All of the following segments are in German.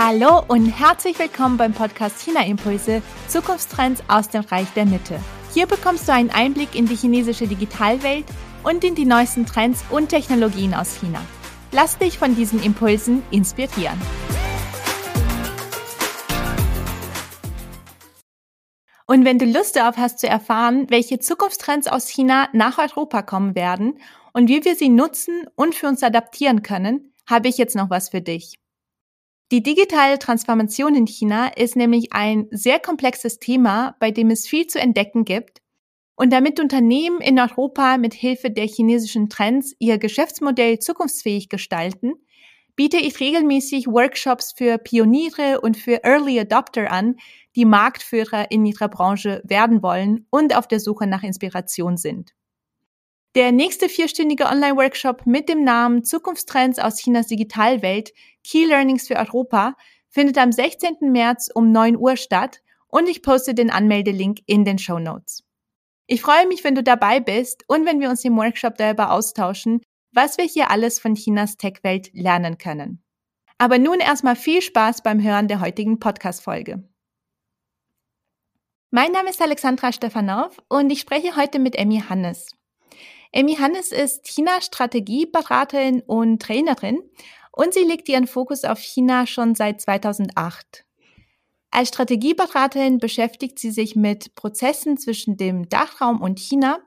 Hallo und herzlich willkommen beim Podcast China Impulse Zukunftstrends aus dem Reich der Mitte. Hier bekommst du einen Einblick in die chinesische Digitalwelt und in die neuesten Trends und Technologien aus China. Lass dich von diesen Impulsen inspirieren. Und wenn du Lust darauf hast zu erfahren, welche Zukunftstrends aus China nach Europa kommen werden und wie wir sie nutzen und für uns adaptieren können, habe ich jetzt noch was für dich. Die digitale Transformation in China ist nämlich ein sehr komplexes Thema, bei dem es viel zu entdecken gibt. Und damit Unternehmen in Europa mit Hilfe der chinesischen Trends ihr Geschäftsmodell zukunftsfähig gestalten, biete ich regelmäßig Workshops für Pioniere und für Early Adopter an, die Marktführer in ihrer Branche werden wollen und auf der Suche nach Inspiration sind. Der nächste vierstündige Online-Workshop mit dem Namen Zukunftstrends aus Chinas Digitalwelt, Key Learnings für Europa, findet am 16. März um 9 Uhr statt und ich poste den Anmeldelink in den Show Notes. Ich freue mich, wenn du dabei bist und wenn wir uns im Workshop darüber austauschen, was wir hier alles von Chinas Tech-Welt lernen können. Aber nun erstmal viel Spaß beim Hören der heutigen Podcast-Folge. Mein Name ist Alexandra Stefanov und ich spreche heute mit Emmy Hannes. Emmy Hannes ist China-Strategieberaterin und Trainerin und sie legt ihren Fokus auf China schon seit 2008. Als Strategieberaterin beschäftigt sie sich mit Prozessen zwischen dem Dachraum und China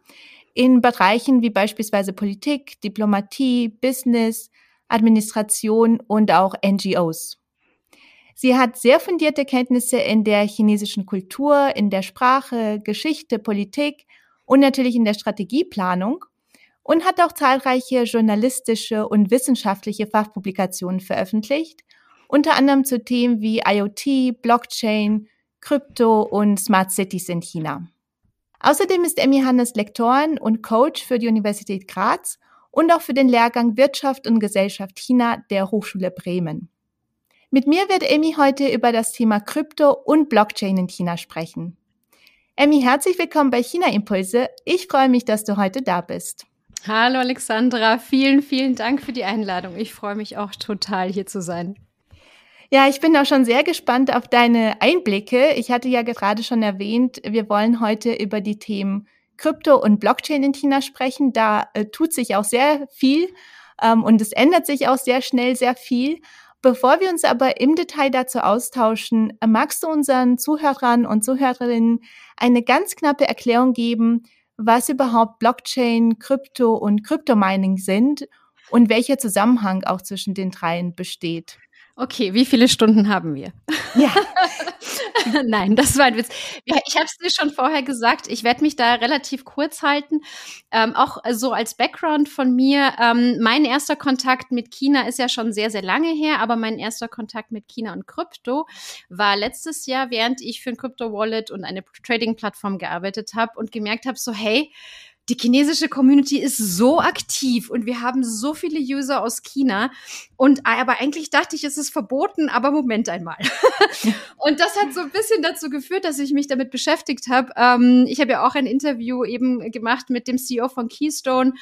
in Bereichen wie beispielsweise Politik, Diplomatie, Business, Administration und auch NGOs. Sie hat sehr fundierte Kenntnisse in der chinesischen Kultur, in der Sprache, Geschichte, Politik und natürlich in der Strategieplanung und hat auch zahlreiche journalistische und wissenschaftliche Fachpublikationen veröffentlicht, unter anderem zu Themen wie IoT, Blockchain, Krypto und Smart Cities in China. Außerdem ist Emmy Hannes Lektorin und Coach für die Universität Graz und auch für den Lehrgang Wirtschaft und Gesellschaft China der Hochschule Bremen. Mit mir wird Emmy heute über das Thema Krypto und Blockchain in China sprechen. Emmy, herzlich willkommen bei China Impulse. Ich freue mich, dass du heute da bist. Hallo Alexandra, vielen, vielen Dank für die Einladung. Ich freue mich auch total, hier zu sein. Ja, ich bin auch schon sehr gespannt auf deine Einblicke. Ich hatte ja gerade schon erwähnt, wir wollen heute über die Themen Krypto und Blockchain in China sprechen. Da äh, tut sich auch sehr viel ähm, und es ändert sich auch sehr schnell sehr viel. Bevor wir uns aber im Detail dazu austauschen, äh, magst du unseren Zuhörern und Zuhörerinnen eine ganz knappe Erklärung geben, was überhaupt Blockchain, Krypto und Kryptomining sind und welcher Zusammenhang auch zwischen den dreien besteht. Okay, wie viele Stunden haben wir? Ja. Nein, das war ein Witz. Ich habe es dir schon vorher gesagt, ich werde mich da relativ kurz halten. Ähm, auch so als Background von mir, ähm, mein erster Kontakt mit China ist ja schon sehr, sehr lange her, aber mein erster Kontakt mit China und Krypto war letztes Jahr, während ich für ein Krypto-Wallet und eine Trading-Plattform gearbeitet habe und gemerkt habe, so hey, die chinesische Community ist so aktiv und wir haben so viele User aus China. Und aber eigentlich dachte ich, es ist verboten, aber Moment einmal. und das hat so ein bisschen dazu geführt, dass ich mich damit beschäftigt habe. Ähm, ich habe ja auch ein Interview eben gemacht mit dem CEO von Keystone,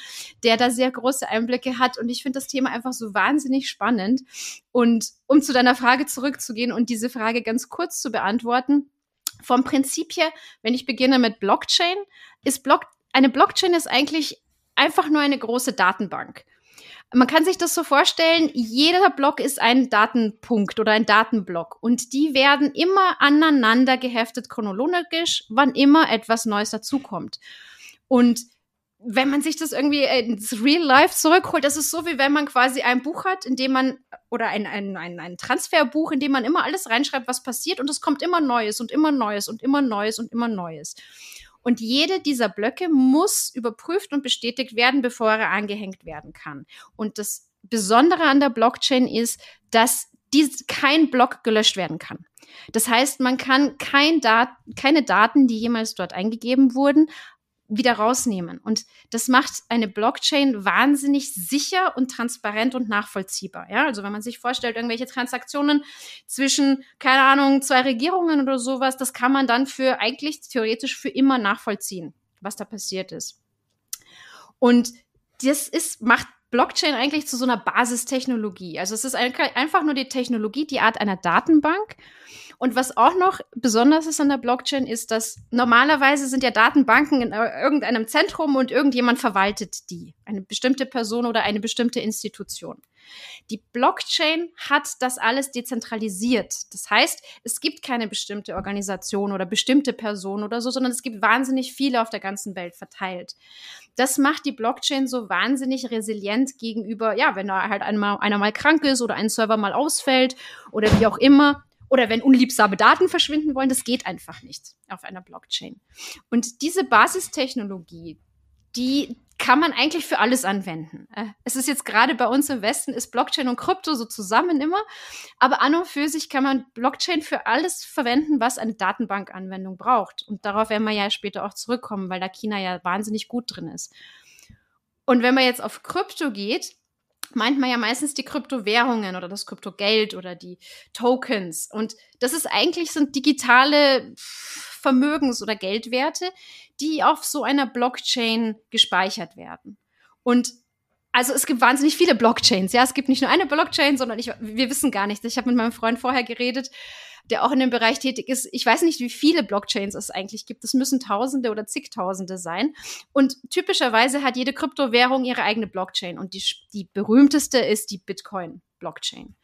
der da sehr große Einblicke hat. Und ich finde das Thema einfach so wahnsinnig spannend. Und um zu deiner Frage zurückzugehen und diese Frage ganz kurz zu beantworten, vom Prinzip her, wenn ich beginne mit Blockchain, ist Blockchain eine Blockchain ist eigentlich einfach nur eine große Datenbank. Man kann sich das so vorstellen, jeder Block ist ein Datenpunkt oder ein Datenblock und die werden immer aneinander geheftet chronologisch, wann immer etwas Neues dazukommt. Und wenn man sich das irgendwie ins Real Life zurückholt, das ist so, wie wenn man quasi ein Buch hat, in dem man, oder ein, ein, ein, ein Transferbuch, in dem man immer alles reinschreibt, was passiert und es kommt immer Neues und immer Neues und immer Neues und immer Neues. Und jede dieser Blöcke muss überprüft und bestätigt werden, bevor er angehängt werden kann. Und das Besondere an der Blockchain ist, dass dies, kein Block gelöscht werden kann. Das heißt, man kann kein Dat keine Daten, die jemals dort eingegeben wurden, wieder rausnehmen. Und das macht eine Blockchain wahnsinnig sicher und transparent und nachvollziehbar. Ja, also wenn man sich vorstellt, irgendwelche Transaktionen zwischen, keine Ahnung, zwei Regierungen oder sowas, das kann man dann für eigentlich theoretisch für immer nachvollziehen, was da passiert ist. Und das ist, macht Blockchain eigentlich zu so einer Basistechnologie. Also es ist einfach nur die Technologie, die Art einer Datenbank. Und was auch noch besonders ist an der Blockchain, ist, dass normalerweise sind ja Datenbanken in irgendeinem Zentrum und irgendjemand verwaltet die. Eine bestimmte Person oder eine bestimmte Institution. Die Blockchain hat das alles dezentralisiert. Das heißt, es gibt keine bestimmte Organisation oder bestimmte Person oder so, sondern es gibt wahnsinnig viele auf der ganzen Welt verteilt. Das macht die Blockchain so wahnsinnig resilient gegenüber, ja, wenn da halt einmal, einer mal krank ist oder ein Server mal ausfällt oder wie auch immer. Oder wenn unliebsame Daten verschwinden wollen, das geht einfach nicht auf einer Blockchain. Und diese Basistechnologie, die kann man eigentlich für alles anwenden. Äh, es ist jetzt gerade bei uns im Westen ist Blockchain und Krypto so zusammen immer, aber an und für sich kann man Blockchain für alles verwenden, was eine Datenbankanwendung braucht. Und darauf werden wir ja später auch zurückkommen, weil da China ja wahnsinnig gut drin ist. Und wenn man jetzt auf Krypto geht, meint man ja meistens die Kryptowährungen oder das Kryptogeld oder die Tokens. Und das ist eigentlich sind digitale Vermögens- oder Geldwerte, die auf so einer Blockchain gespeichert werden. Und also es gibt wahnsinnig viele Blockchains. Ja, es gibt nicht nur eine Blockchain, sondern ich, wir wissen gar nicht. Ich habe mit meinem Freund vorher geredet, der auch in dem Bereich tätig ist. Ich weiß nicht, wie viele Blockchains es eigentlich gibt. Es müssen Tausende oder zigtausende sein. Und typischerweise hat jede Kryptowährung ihre eigene Blockchain. Und die, die berühmteste ist die Bitcoin-Blockchain.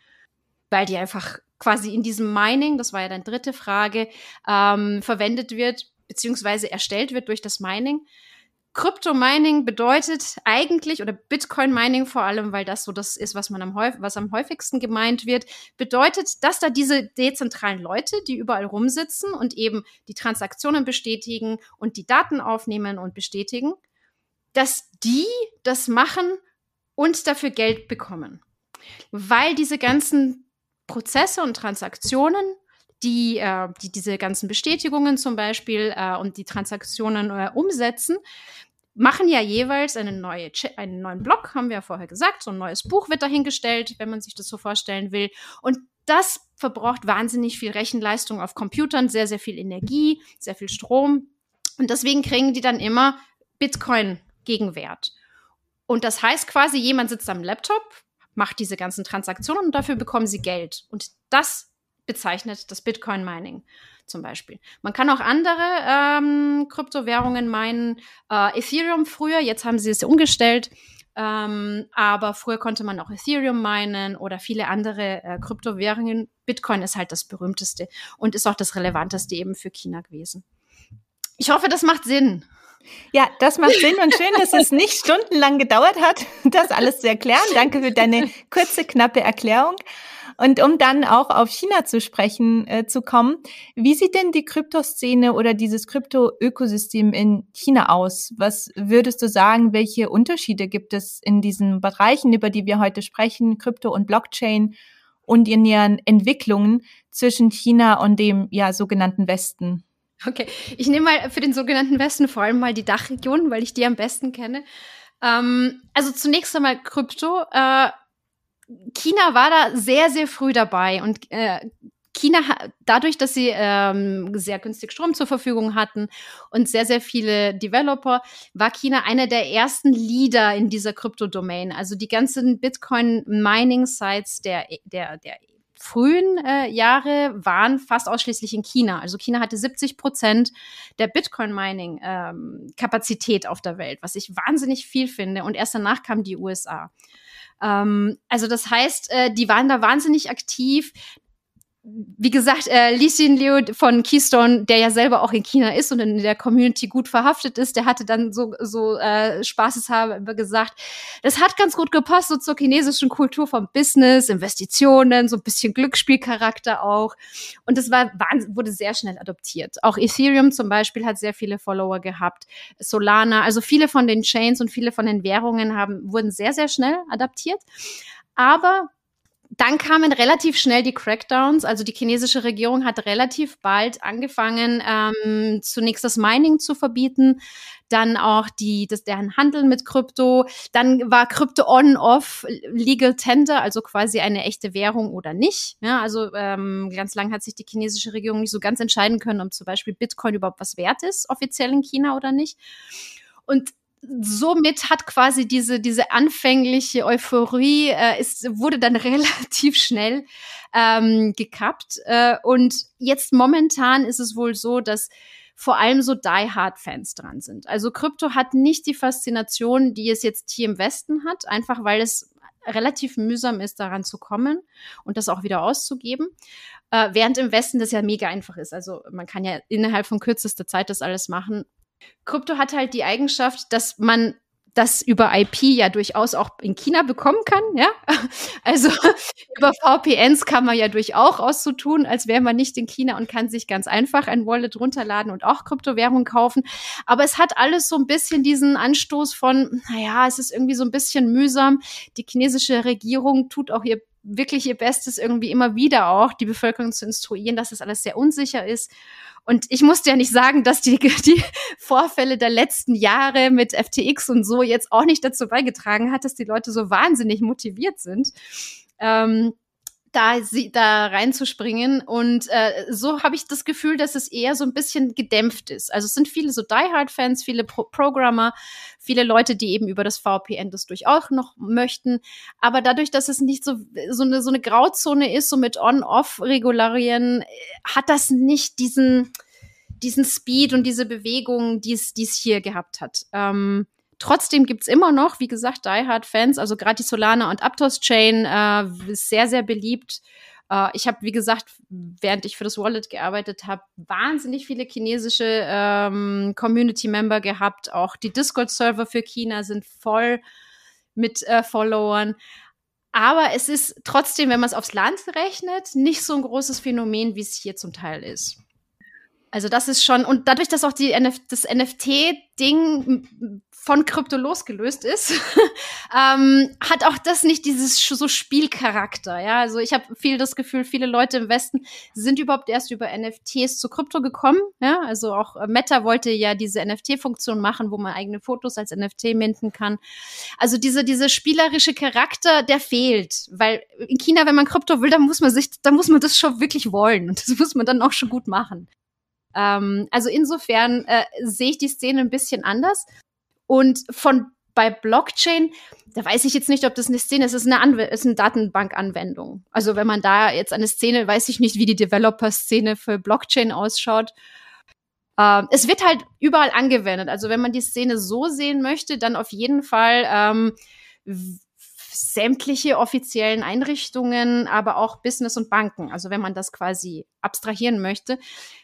Weil die einfach quasi in diesem Mining, das war ja deine dritte Frage, ähm, verwendet wird, beziehungsweise erstellt wird durch das Mining. Krypto-Mining bedeutet eigentlich, oder Bitcoin-Mining vor allem, weil das so das ist, was man am, was am häufigsten gemeint wird, bedeutet, dass da diese dezentralen Leute, die überall rumsitzen und eben die Transaktionen bestätigen und die Daten aufnehmen und bestätigen, dass die das machen und dafür Geld bekommen. Weil diese ganzen Prozesse und Transaktionen die, äh, die diese ganzen Bestätigungen zum Beispiel äh, und die Transaktionen äh, umsetzen, machen ja jeweils eine neue, einen neuen Blog, haben wir ja vorher gesagt. So ein neues Buch wird dahingestellt, wenn man sich das so vorstellen will. Und das verbraucht wahnsinnig viel Rechenleistung auf Computern, sehr, sehr viel Energie, sehr viel Strom. Und deswegen kriegen die dann immer Bitcoin-Gegenwert. Und das heißt quasi, jemand sitzt am Laptop, macht diese ganzen Transaktionen und dafür bekommen sie Geld. Und das bezeichnet das Bitcoin-Mining zum Beispiel. Man kann auch andere ähm, Kryptowährungen meinen. Äh, Ethereum früher, jetzt haben sie es umgestellt. Ähm, aber früher konnte man auch Ethereum meinen oder viele andere äh, Kryptowährungen. Bitcoin ist halt das berühmteste und ist auch das relevanteste eben für China gewesen. Ich hoffe, das macht Sinn. Ja, das macht Sinn und schön, dass es nicht stundenlang gedauert hat, das alles zu erklären. Danke für deine kurze, knappe Erklärung. Und um dann auch auf China zu sprechen äh, zu kommen, wie sieht denn die Kryptoszene oder dieses Krypto-Ökosystem in China aus? Was würdest du sagen, welche Unterschiede gibt es in diesen Bereichen, über die wir heute sprechen, Krypto und Blockchain und in ihren Entwicklungen zwischen China und dem ja sogenannten Westen? Okay, ich nehme mal für den sogenannten Westen vor allem mal die Dachregion, weil ich die am besten kenne. Ähm, also zunächst einmal Krypto. Äh, China war da sehr, sehr früh dabei und äh, China, dadurch, dass sie ähm, sehr günstig Strom zur Verfügung hatten und sehr, sehr viele Developer, war China einer der ersten Leader in dieser Krypto-Domain. Also die ganzen Bitcoin-Mining-Sites der, der, der frühen äh, Jahre waren fast ausschließlich in China. Also China hatte 70 Prozent der Bitcoin-Mining-Kapazität ähm, auf der Welt, was ich wahnsinnig viel finde. Und erst danach kamen die USA. Ähm, also das heißt, äh, die waren da wahnsinnig aktiv wie gesagt, äh, Li Xin Liu von Keystone, der ja selber auch in China ist und in der Community gut verhaftet ist, der hatte dann so, so äh, spaßeshalber gesagt, das hat ganz gut gepasst so zur chinesischen Kultur vom Business, Investitionen, so ein bisschen Glücksspielcharakter auch. Und das war, wurde sehr schnell adoptiert. Auch Ethereum zum Beispiel hat sehr viele Follower gehabt. Solana, also viele von den Chains und viele von den Währungen haben, wurden sehr, sehr schnell adaptiert. Aber dann kamen relativ schnell die Crackdowns. Also die chinesische Regierung hat relativ bald angefangen, ähm, zunächst das Mining zu verbieten, dann auch die, das, deren Handel mit Krypto. Dann war Krypto on-off legal tender, also quasi eine echte Währung oder nicht. Ja, also ähm, ganz lang hat sich die chinesische Regierung nicht so ganz entscheiden können, ob zum Beispiel Bitcoin überhaupt was wert ist, offiziell in China oder nicht. Und somit hat quasi diese, diese anfängliche Euphorie, äh, ist, wurde dann relativ schnell ähm, gekappt. Äh, und jetzt momentan ist es wohl so, dass vor allem so Die-Hard-Fans dran sind. Also Krypto hat nicht die Faszination, die es jetzt hier im Westen hat, einfach weil es relativ mühsam ist, daran zu kommen und das auch wieder auszugeben. Äh, während im Westen das ja mega einfach ist. Also man kann ja innerhalb von kürzester Zeit das alles machen. Krypto hat halt die Eigenschaft, dass man das über IP ja durchaus auch in China bekommen kann, ja. Also über VPNs kann man ja durchaus auch so tun, als wäre man nicht in China und kann sich ganz einfach ein Wallet runterladen und auch Kryptowährung kaufen. Aber es hat alles so ein bisschen diesen Anstoß von, naja, es ist irgendwie so ein bisschen mühsam. Die chinesische Regierung tut auch ihr wirklich ihr Bestes irgendwie immer wieder auch, die Bevölkerung zu instruieren, dass das alles sehr unsicher ist. Und ich musste ja nicht sagen, dass die, die Vorfälle der letzten Jahre mit FTX und so jetzt auch nicht dazu beigetragen hat, dass die Leute so wahnsinnig motiviert sind. Ähm, da, sie, da reinzuspringen. Und äh, so habe ich das Gefühl, dass es eher so ein bisschen gedämpft ist. Also es sind viele so Die-Hard-Fans, viele Pro Programmer, viele Leute, die eben über das VPN das durchaus noch möchten. Aber dadurch, dass es nicht so, so, eine, so eine Grauzone ist, so mit On-Off-Regularien, hat das nicht diesen, diesen Speed und diese Bewegung, die es hier gehabt hat. Ähm, Trotzdem gibt's immer noch, wie gesagt, Die Hard-Fans, also gerade die Solana und Aptos-Chain äh, ist sehr, sehr beliebt. Äh, ich habe, wie gesagt, während ich für das Wallet gearbeitet habe, wahnsinnig viele chinesische ähm, Community-Member gehabt. Auch die Discord-Server für China sind voll mit äh, Followern. Aber es ist trotzdem, wenn man es aufs Land rechnet, nicht so ein großes Phänomen, wie es hier zum Teil ist. Also das ist schon, und dadurch, dass auch die NF das NFT-Ding von Krypto losgelöst ist, ähm, hat auch das nicht dieses so Spielcharakter. Ja, also ich habe viel das Gefühl, viele Leute im Westen sind überhaupt erst über NFTs zu Krypto gekommen. Ja, also auch äh, Meta wollte ja diese NFT-Funktion machen, wo man eigene Fotos als NFT minten kann. Also diese diese spielerische Charakter, der fehlt, weil in China, wenn man Krypto will, dann muss man sich, dann muss man das schon wirklich wollen und das muss man dann auch schon gut machen. Ähm, also insofern äh, sehe ich die Szene ein bisschen anders. Und von bei Blockchain, da weiß ich jetzt nicht, ob das eine Szene ist, es ist eine, Anw ist eine Datenbankanwendung. Also wenn man da jetzt eine Szene, weiß ich nicht, wie die Developer-Szene für Blockchain ausschaut. Ähm, es wird halt überall angewendet. Also wenn man die Szene so sehen möchte, dann auf jeden Fall ähm, sämtliche offiziellen Einrichtungen, aber auch Business und Banken. Also wenn man das quasi abstrahieren möchte,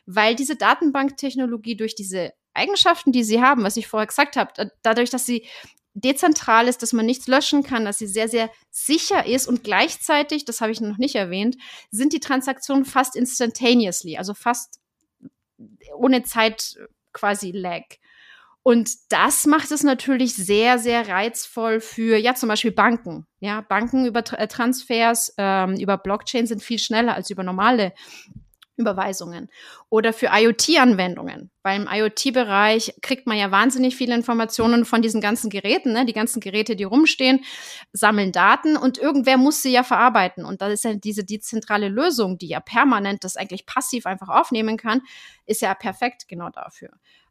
weil diese Datenbanktechnologie durch diese Eigenschaften, die sie haben, was ich vorher gesagt habe, dadurch, dass sie dezentral ist, dass man nichts löschen kann, dass sie sehr, sehr sicher ist und gleichzeitig, das habe ich noch nicht erwähnt, sind die Transaktionen fast instantaneously, also fast ohne Zeit quasi lag. Und das macht es natürlich sehr, sehr reizvoll für, ja, zum Beispiel Banken. Ja, Banken über äh, Transfers, ähm, über Blockchain sind viel schneller als über normale Überweisungen oder für IoT-Anwendungen. Weil im IoT-Bereich kriegt man ja wahnsinnig viele Informationen von diesen ganzen Geräten. Ne? Die ganzen Geräte, die rumstehen, sammeln Daten und irgendwer muss sie ja verarbeiten. Und da ist ja diese dezentrale Lösung, die ja permanent das eigentlich passiv einfach aufnehmen kann, ist ja perfekt genau dafür.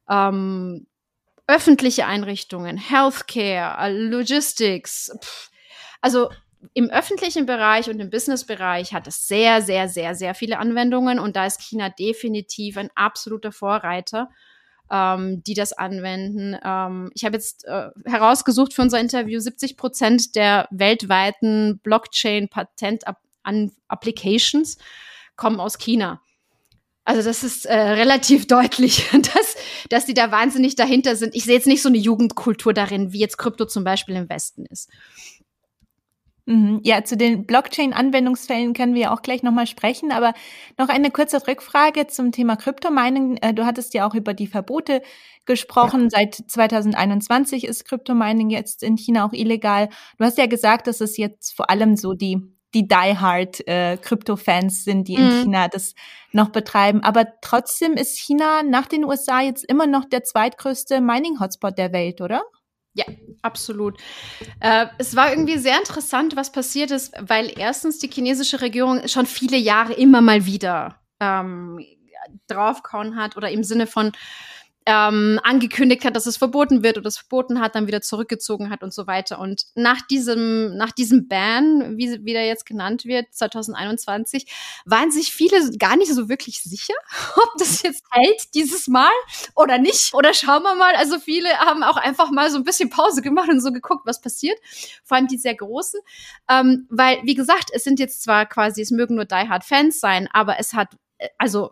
Ähm, öffentliche Einrichtungen, Healthcare, Logistics, pff, also im öffentlichen Bereich und im Businessbereich hat es sehr, sehr, sehr, sehr viele Anwendungen und da ist China definitiv ein absoluter Vorreiter, ähm, die das anwenden. Ähm, ich habe jetzt äh, herausgesucht für unser Interview, 70 Prozent der weltweiten Blockchain-Patent-Applications kommen aus China. Also das ist äh, relativ deutlich, dass, dass die da wahnsinnig dahinter sind. Ich sehe jetzt nicht so eine Jugendkultur darin, wie jetzt Krypto zum Beispiel im Westen ist. Mhm. Ja, zu den Blockchain-Anwendungsfällen können wir auch gleich nochmal sprechen, aber noch eine kurze Rückfrage zum Thema Kryptomining. Äh, du hattest ja auch über die Verbote gesprochen. Seit 2021 ist Kryptomining jetzt in China auch illegal. Du hast ja gesagt, dass es jetzt vor allem so die die die-hard äh, Krypto-Fans sind, die in mhm. China das noch betreiben. Aber trotzdem ist China nach den USA jetzt immer noch der zweitgrößte Mining-Hotspot der Welt, oder? Ja, absolut. Äh, es war irgendwie sehr interessant, was passiert ist, weil erstens die chinesische Regierung schon viele Jahre immer mal wieder ähm, draufkauen hat oder im Sinne von ähm, angekündigt hat, dass es verboten wird oder es verboten hat, dann wieder zurückgezogen hat und so weiter. Und nach diesem, nach diesem Ban, wie, wie der jetzt genannt wird, 2021, waren sich viele gar nicht so wirklich sicher, ob das jetzt hält dieses Mal oder nicht. Oder schauen wir mal. Also viele haben auch einfach mal so ein bisschen Pause gemacht und so geguckt, was passiert. Vor allem die sehr großen. Ähm, weil, wie gesagt, es sind jetzt zwar quasi, es mögen nur Die Hard Fans sein, aber es hat äh, also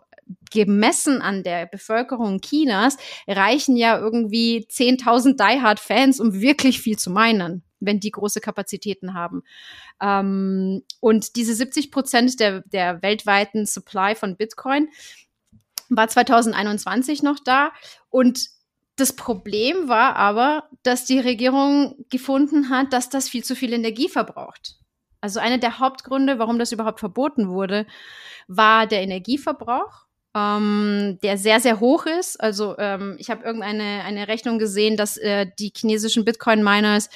gemessen an der Bevölkerung Chinas reichen ja irgendwie 10.000 Die Hard Fans, um wirklich viel zu meinen wenn die große Kapazitäten haben. Ähm, und diese 70 Prozent der, der weltweiten Supply von Bitcoin war 2021 noch da. Und das Problem war aber, dass die Regierung gefunden hat, dass das viel zu viel Energie verbraucht. Also einer der Hauptgründe, warum das überhaupt verboten wurde, war der Energieverbrauch ähm, der sehr, sehr hoch ist. Also ähm, ich habe irgendeine eine Rechnung gesehen, dass äh, die chinesischen Bitcoin-Miners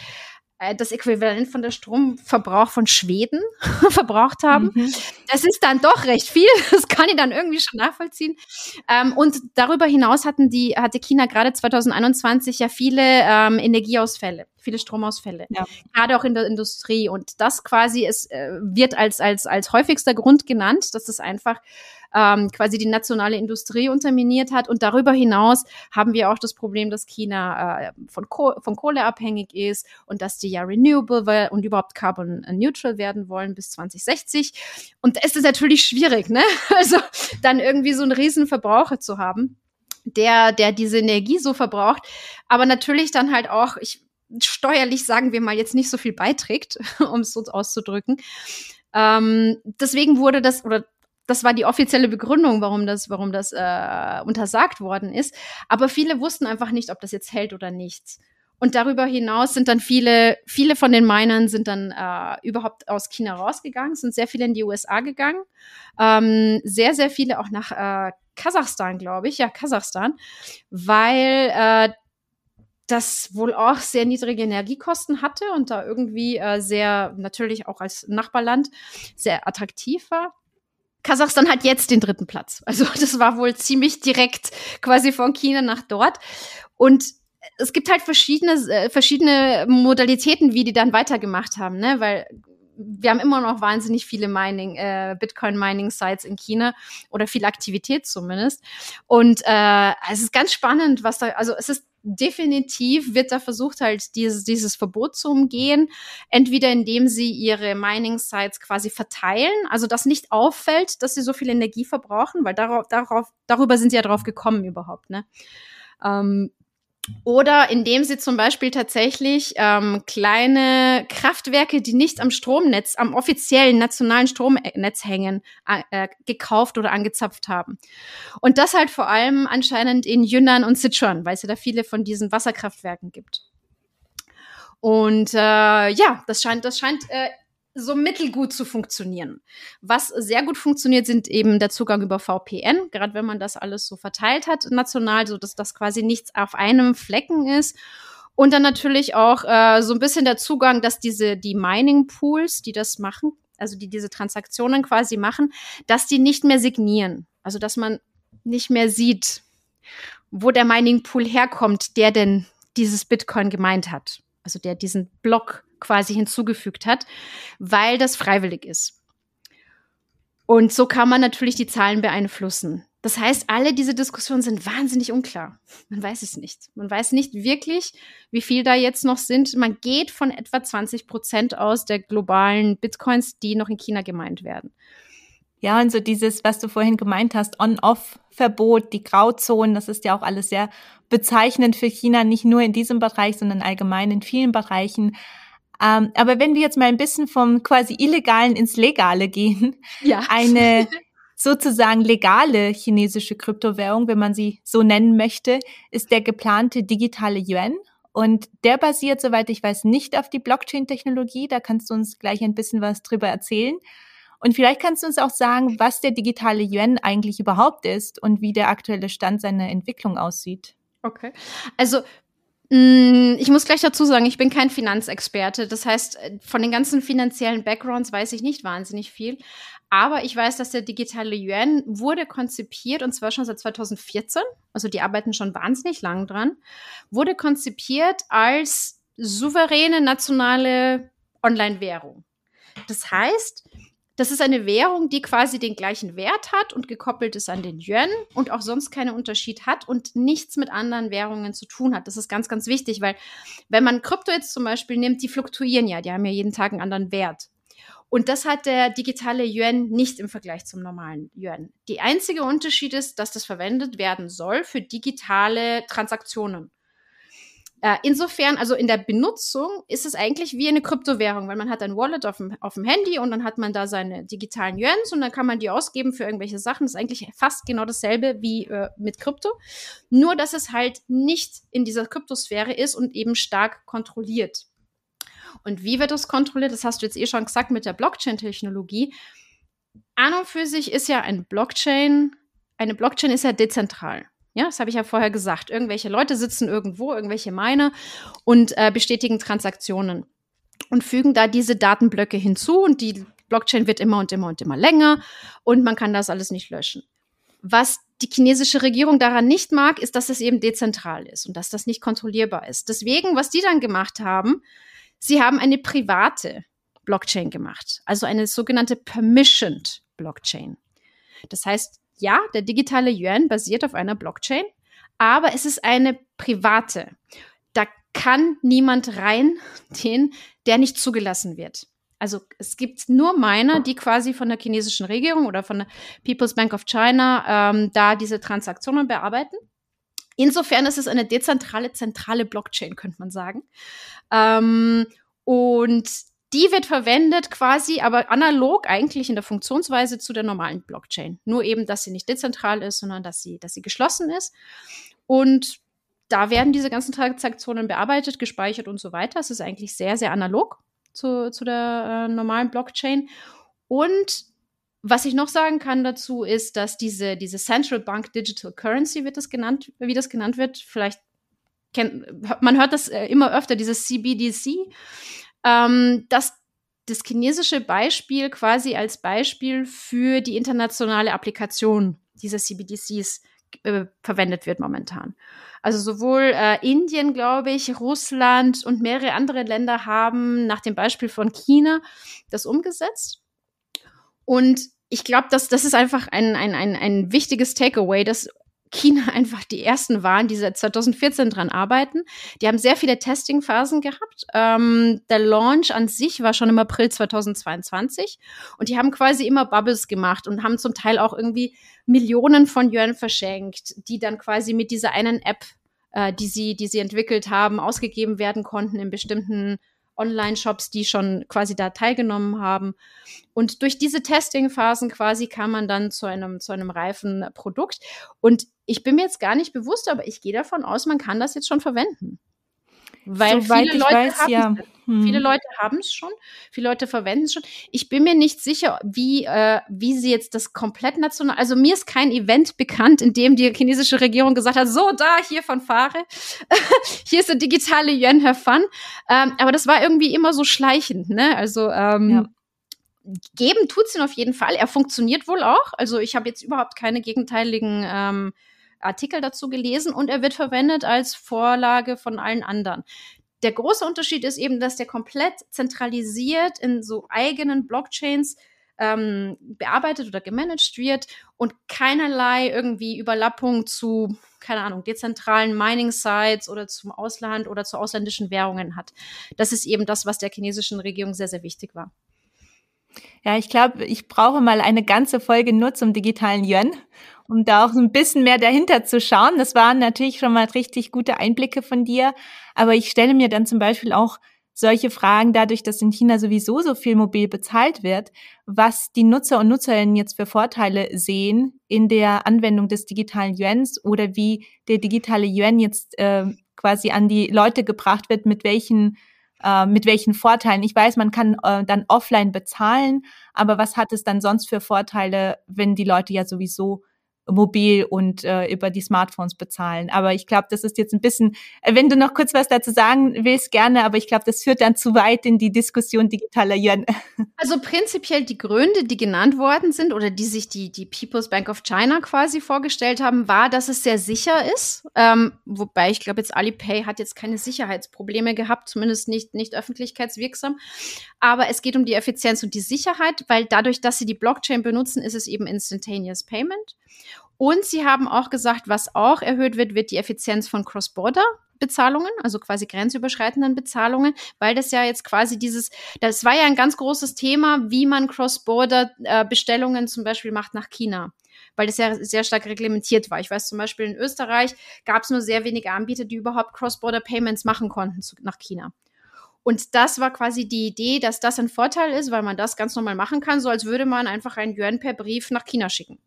äh, das Äquivalent von der Stromverbrauch von Schweden verbraucht haben. Mhm. Das ist dann doch recht viel. Das kann ich dann irgendwie schon nachvollziehen. Ähm, und darüber hinaus hatten die, hatte China gerade 2021 ja viele ähm, Energieausfälle viele Stromausfälle, ja. gerade auch in der Industrie. Und das quasi ist, äh, wird als, als, als häufigster Grund genannt, dass es einfach ähm, quasi die nationale Industrie unterminiert hat. Und darüber hinaus haben wir auch das Problem, dass China äh, von, Koh von Kohle abhängig ist und dass die ja renewable und überhaupt carbon neutral werden wollen bis 2060. Und es ist natürlich schwierig, ne? Also dann irgendwie so einen riesen Verbraucher zu haben der, der diese Energie so verbraucht, aber natürlich dann halt auch, ich steuerlich, sagen wir mal, jetzt nicht so viel beiträgt, um es so auszudrücken. Ähm, deswegen wurde das, oder das war die offizielle Begründung, warum das, warum das äh, untersagt worden ist. Aber viele wussten einfach nicht, ob das jetzt hält oder nicht. Und darüber hinaus sind dann viele, viele von den Minern sind dann äh, überhaupt aus China rausgegangen, sind sehr viele in die USA gegangen, ähm, sehr, sehr viele auch nach äh, Kasachstan, glaube ich, ja, Kasachstan, weil äh, das wohl auch sehr niedrige Energiekosten hatte und da irgendwie äh, sehr, natürlich auch als Nachbarland, sehr attraktiv war. Kasachstan hat jetzt den dritten Platz. Also das war wohl ziemlich direkt quasi von China nach dort. Und es gibt halt verschiedene, äh, verschiedene Modalitäten, wie die dann weitergemacht haben, ne? Weil wir haben immer noch wahnsinnig viele Mining, äh, Bitcoin-Mining-Sites in China oder viel Aktivität zumindest. Und äh, es ist ganz spannend, was da, also es ist definitiv wird da versucht halt dieses, dieses Verbot zu umgehen, entweder indem sie ihre Mining-Sites quasi verteilen, also dass nicht auffällt, dass sie so viel Energie verbrauchen, weil darauf, darauf, darüber sind sie ja drauf gekommen überhaupt, ne? Ähm, oder indem sie zum Beispiel tatsächlich ähm, kleine Kraftwerke, die nicht am Stromnetz, am offiziellen nationalen Stromnetz hängen, äh, gekauft oder angezapft haben. Und das halt vor allem anscheinend in Yunnan und Sichuan, weil es ja da viele von diesen Wasserkraftwerken gibt. Und äh, ja, das scheint, das scheint äh, so mittelgut zu funktionieren. Was sehr gut funktioniert, sind eben der Zugang über VPN, gerade wenn man das alles so verteilt hat national, so dass das quasi nichts auf einem Flecken ist. Und dann natürlich auch äh, so ein bisschen der Zugang, dass diese die Mining Pools, die das machen, also die diese Transaktionen quasi machen, dass die nicht mehr signieren. Also dass man nicht mehr sieht, wo der Mining Pool herkommt, der denn dieses Bitcoin gemeint hat. Also der diesen Block quasi hinzugefügt hat, weil das freiwillig ist. Und so kann man natürlich die Zahlen beeinflussen. Das heißt, alle diese Diskussionen sind wahnsinnig unklar. Man weiß es nicht. Man weiß nicht wirklich, wie viel da jetzt noch sind. Man geht von etwa 20 Prozent aus der globalen Bitcoins, die noch in China gemeint werden. Ja, und so dieses, was du vorhin gemeint hast, On-Off-Verbot, die Grauzonen, das ist ja auch alles sehr bezeichnend für China, nicht nur in diesem Bereich, sondern allgemein in vielen Bereichen. Ähm, aber wenn wir jetzt mal ein bisschen vom quasi Illegalen ins Legale gehen, ja. eine sozusagen legale chinesische Kryptowährung, wenn man sie so nennen möchte, ist der geplante digitale Yuan. Und der basiert, soweit ich weiß, nicht auf die Blockchain-Technologie. Da kannst du uns gleich ein bisschen was drüber erzählen. Und vielleicht kannst du uns auch sagen, was der digitale Yuan eigentlich überhaupt ist und wie der aktuelle Stand seiner Entwicklung aussieht. Okay. Also ich muss gleich dazu sagen, ich bin kein Finanzexperte. Das heißt, von den ganzen finanziellen Backgrounds weiß ich nicht wahnsinnig viel. Aber ich weiß, dass der digitale Yuan wurde konzipiert und zwar schon seit 2014. Also die arbeiten schon wahnsinnig lang dran. Wurde konzipiert als souveräne nationale Online-Währung. Das heißt, das ist eine Währung, die quasi den gleichen Wert hat und gekoppelt ist an den Yuan und auch sonst keinen Unterschied hat und nichts mit anderen Währungen zu tun hat. Das ist ganz, ganz wichtig, weil wenn man Krypto jetzt zum Beispiel nimmt, die fluktuieren ja, die haben ja jeden Tag einen anderen Wert. Und das hat der digitale Yuan nicht im Vergleich zum normalen Yuan. Die einzige Unterschied ist, dass das verwendet werden soll für digitale Transaktionen. Äh, insofern, also in der Benutzung ist es eigentlich wie eine Kryptowährung, weil man hat ein Wallet auf dem, auf dem Handy und dann hat man da seine digitalen Yuans und dann kann man die ausgeben für irgendwelche Sachen. Das ist eigentlich fast genau dasselbe wie äh, mit Krypto. Nur, dass es halt nicht in dieser Kryptosphäre ist und eben stark kontrolliert. Und wie wird das kontrolliert? Das hast du jetzt eh schon gesagt mit der Blockchain-Technologie. An und für sich ist ja ein Blockchain, eine Blockchain ist ja dezentral. Ja, das habe ich ja vorher gesagt. Irgendwelche Leute sitzen irgendwo, irgendwelche Miner und äh, bestätigen Transaktionen und fügen da diese Datenblöcke hinzu und die Blockchain wird immer und immer und immer länger und man kann das alles nicht löschen. Was die chinesische Regierung daran nicht mag, ist, dass es eben dezentral ist und dass das nicht kontrollierbar ist. Deswegen, was die dann gemacht haben, sie haben eine private Blockchain gemacht, also eine sogenannte Permissioned Blockchain. Das heißt, ja, der digitale Yuan basiert auf einer Blockchain, aber es ist eine private. Da kann niemand rein, den, der nicht zugelassen wird. Also es gibt nur Miner, die quasi von der chinesischen Regierung oder von der People's Bank of China ähm, da diese Transaktionen bearbeiten. Insofern ist es eine dezentrale, zentrale Blockchain, könnte man sagen. Ähm, und die wird verwendet quasi, aber analog eigentlich in der Funktionsweise zu der normalen Blockchain. Nur eben, dass sie nicht dezentral ist, sondern dass sie, dass sie geschlossen ist. Und da werden diese ganzen Transaktionen bearbeitet, gespeichert und so weiter. Es ist eigentlich sehr, sehr analog zu, zu der äh, normalen Blockchain. Und was ich noch sagen kann dazu ist, dass diese, diese Central Bank Digital Currency wird das genannt, wie das genannt wird, vielleicht kennt, man hört das äh, immer öfter, dieses CBDC ähm, dass das chinesische Beispiel quasi als Beispiel für die internationale Applikation dieser CBDCs äh, verwendet wird momentan. Also sowohl äh, Indien, glaube ich, Russland und mehrere andere Länder haben nach dem Beispiel von China das umgesetzt. Und ich glaube, dass das ist einfach ein, ein, ein, ein wichtiges Takeaway, dass China einfach die ersten waren, die seit 2014 dran arbeiten. Die haben sehr viele Testingphasen gehabt. Ähm, der Launch an sich war schon im April 2022 und die haben quasi immer Bubbles gemacht und haben zum Teil auch irgendwie Millionen von Yuan verschenkt, die dann quasi mit dieser einen App, äh, die sie, die sie entwickelt haben, ausgegeben werden konnten in bestimmten Online-Shops, die schon quasi da teilgenommen haben. Und durch diese Testing-Phasen quasi kam man dann zu einem, zu einem reifen Produkt. Und ich bin mir jetzt gar nicht bewusst, aber ich gehe davon aus, man kann das jetzt schon verwenden. Weil Soweit viele Leute weiß, haben ja. hm. viele Leute haben es schon, viele Leute verwenden es schon. Ich bin mir nicht sicher, wie äh, wie sie jetzt das komplett national. Also mir ist kein Event bekannt, in dem die chinesische Regierung gesagt hat, so da hier von Fahre, hier ist der digitale Yuan Have Fun. Ähm, aber das war irgendwie immer so schleichend, ne? Also ähm, ja geben tut es ihn auf jeden Fall. Er funktioniert wohl auch. Also ich habe jetzt überhaupt keine gegenteiligen ähm, Artikel dazu gelesen und er wird verwendet als Vorlage von allen anderen. Der große Unterschied ist eben, dass der komplett zentralisiert in so eigenen Blockchains ähm, bearbeitet oder gemanagt wird und keinerlei irgendwie Überlappung zu, keine Ahnung, dezentralen Mining-Sites oder zum Ausland oder zu ausländischen Währungen hat. Das ist eben das, was der chinesischen Regierung sehr, sehr wichtig war. Ja, ich glaube, ich brauche mal eine ganze Folge nur zum digitalen Yuan, um da auch so ein bisschen mehr dahinter zu schauen. Das waren natürlich schon mal richtig gute Einblicke von dir. Aber ich stelle mir dann zum Beispiel auch solche Fragen dadurch, dass in China sowieso so viel mobil bezahlt wird, was die Nutzer und Nutzerinnen jetzt für Vorteile sehen in der Anwendung des digitalen Yuans oder wie der digitale Yuan jetzt äh, quasi an die Leute gebracht wird, mit welchen äh, mit welchen Vorteilen. Ich weiß, man kann äh, dann offline bezahlen, aber was hat es dann sonst für Vorteile, wenn die Leute ja sowieso mobil und äh, über die Smartphones bezahlen. Aber ich glaube, das ist jetzt ein bisschen, äh, wenn du noch kurz was dazu sagen willst, gerne, aber ich glaube, das führt dann zu weit in die Diskussion digitaler Yuan. Also prinzipiell die Gründe, die genannt worden sind oder die sich die, die People's Bank of China quasi vorgestellt haben, war, dass es sehr sicher ist. Ähm, wobei ich glaube, jetzt Alipay hat jetzt keine Sicherheitsprobleme gehabt, zumindest nicht, nicht öffentlichkeitswirksam. Aber es geht um die Effizienz und die Sicherheit, weil dadurch, dass sie die Blockchain benutzen, ist es eben Instantaneous Payment. Und sie haben auch gesagt, was auch erhöht wird, wird die Effizienz von Cross-Border. Bezahlungen, also quasi grenzüberschreitenden Bezahlungen, weil das ja jetzt quasi dieses, das war ja ein ganz großes Thema, wie man Cross-Border-Bestellungen zum Beispiel macht nach China weil das ja sehr stark reglementiert war. Ich weiß zum Beispiel, in Österreich gab es nur sehr wenige Anbieter, die überhaupt Cross-Border-Payments machen konnten zu, nach China. Und das war quasi die Idee, dass das ein Vorteil ist, weil man das ganz normal machen kann, so als würde man einfach einen Yuan per Brief nach China schicken.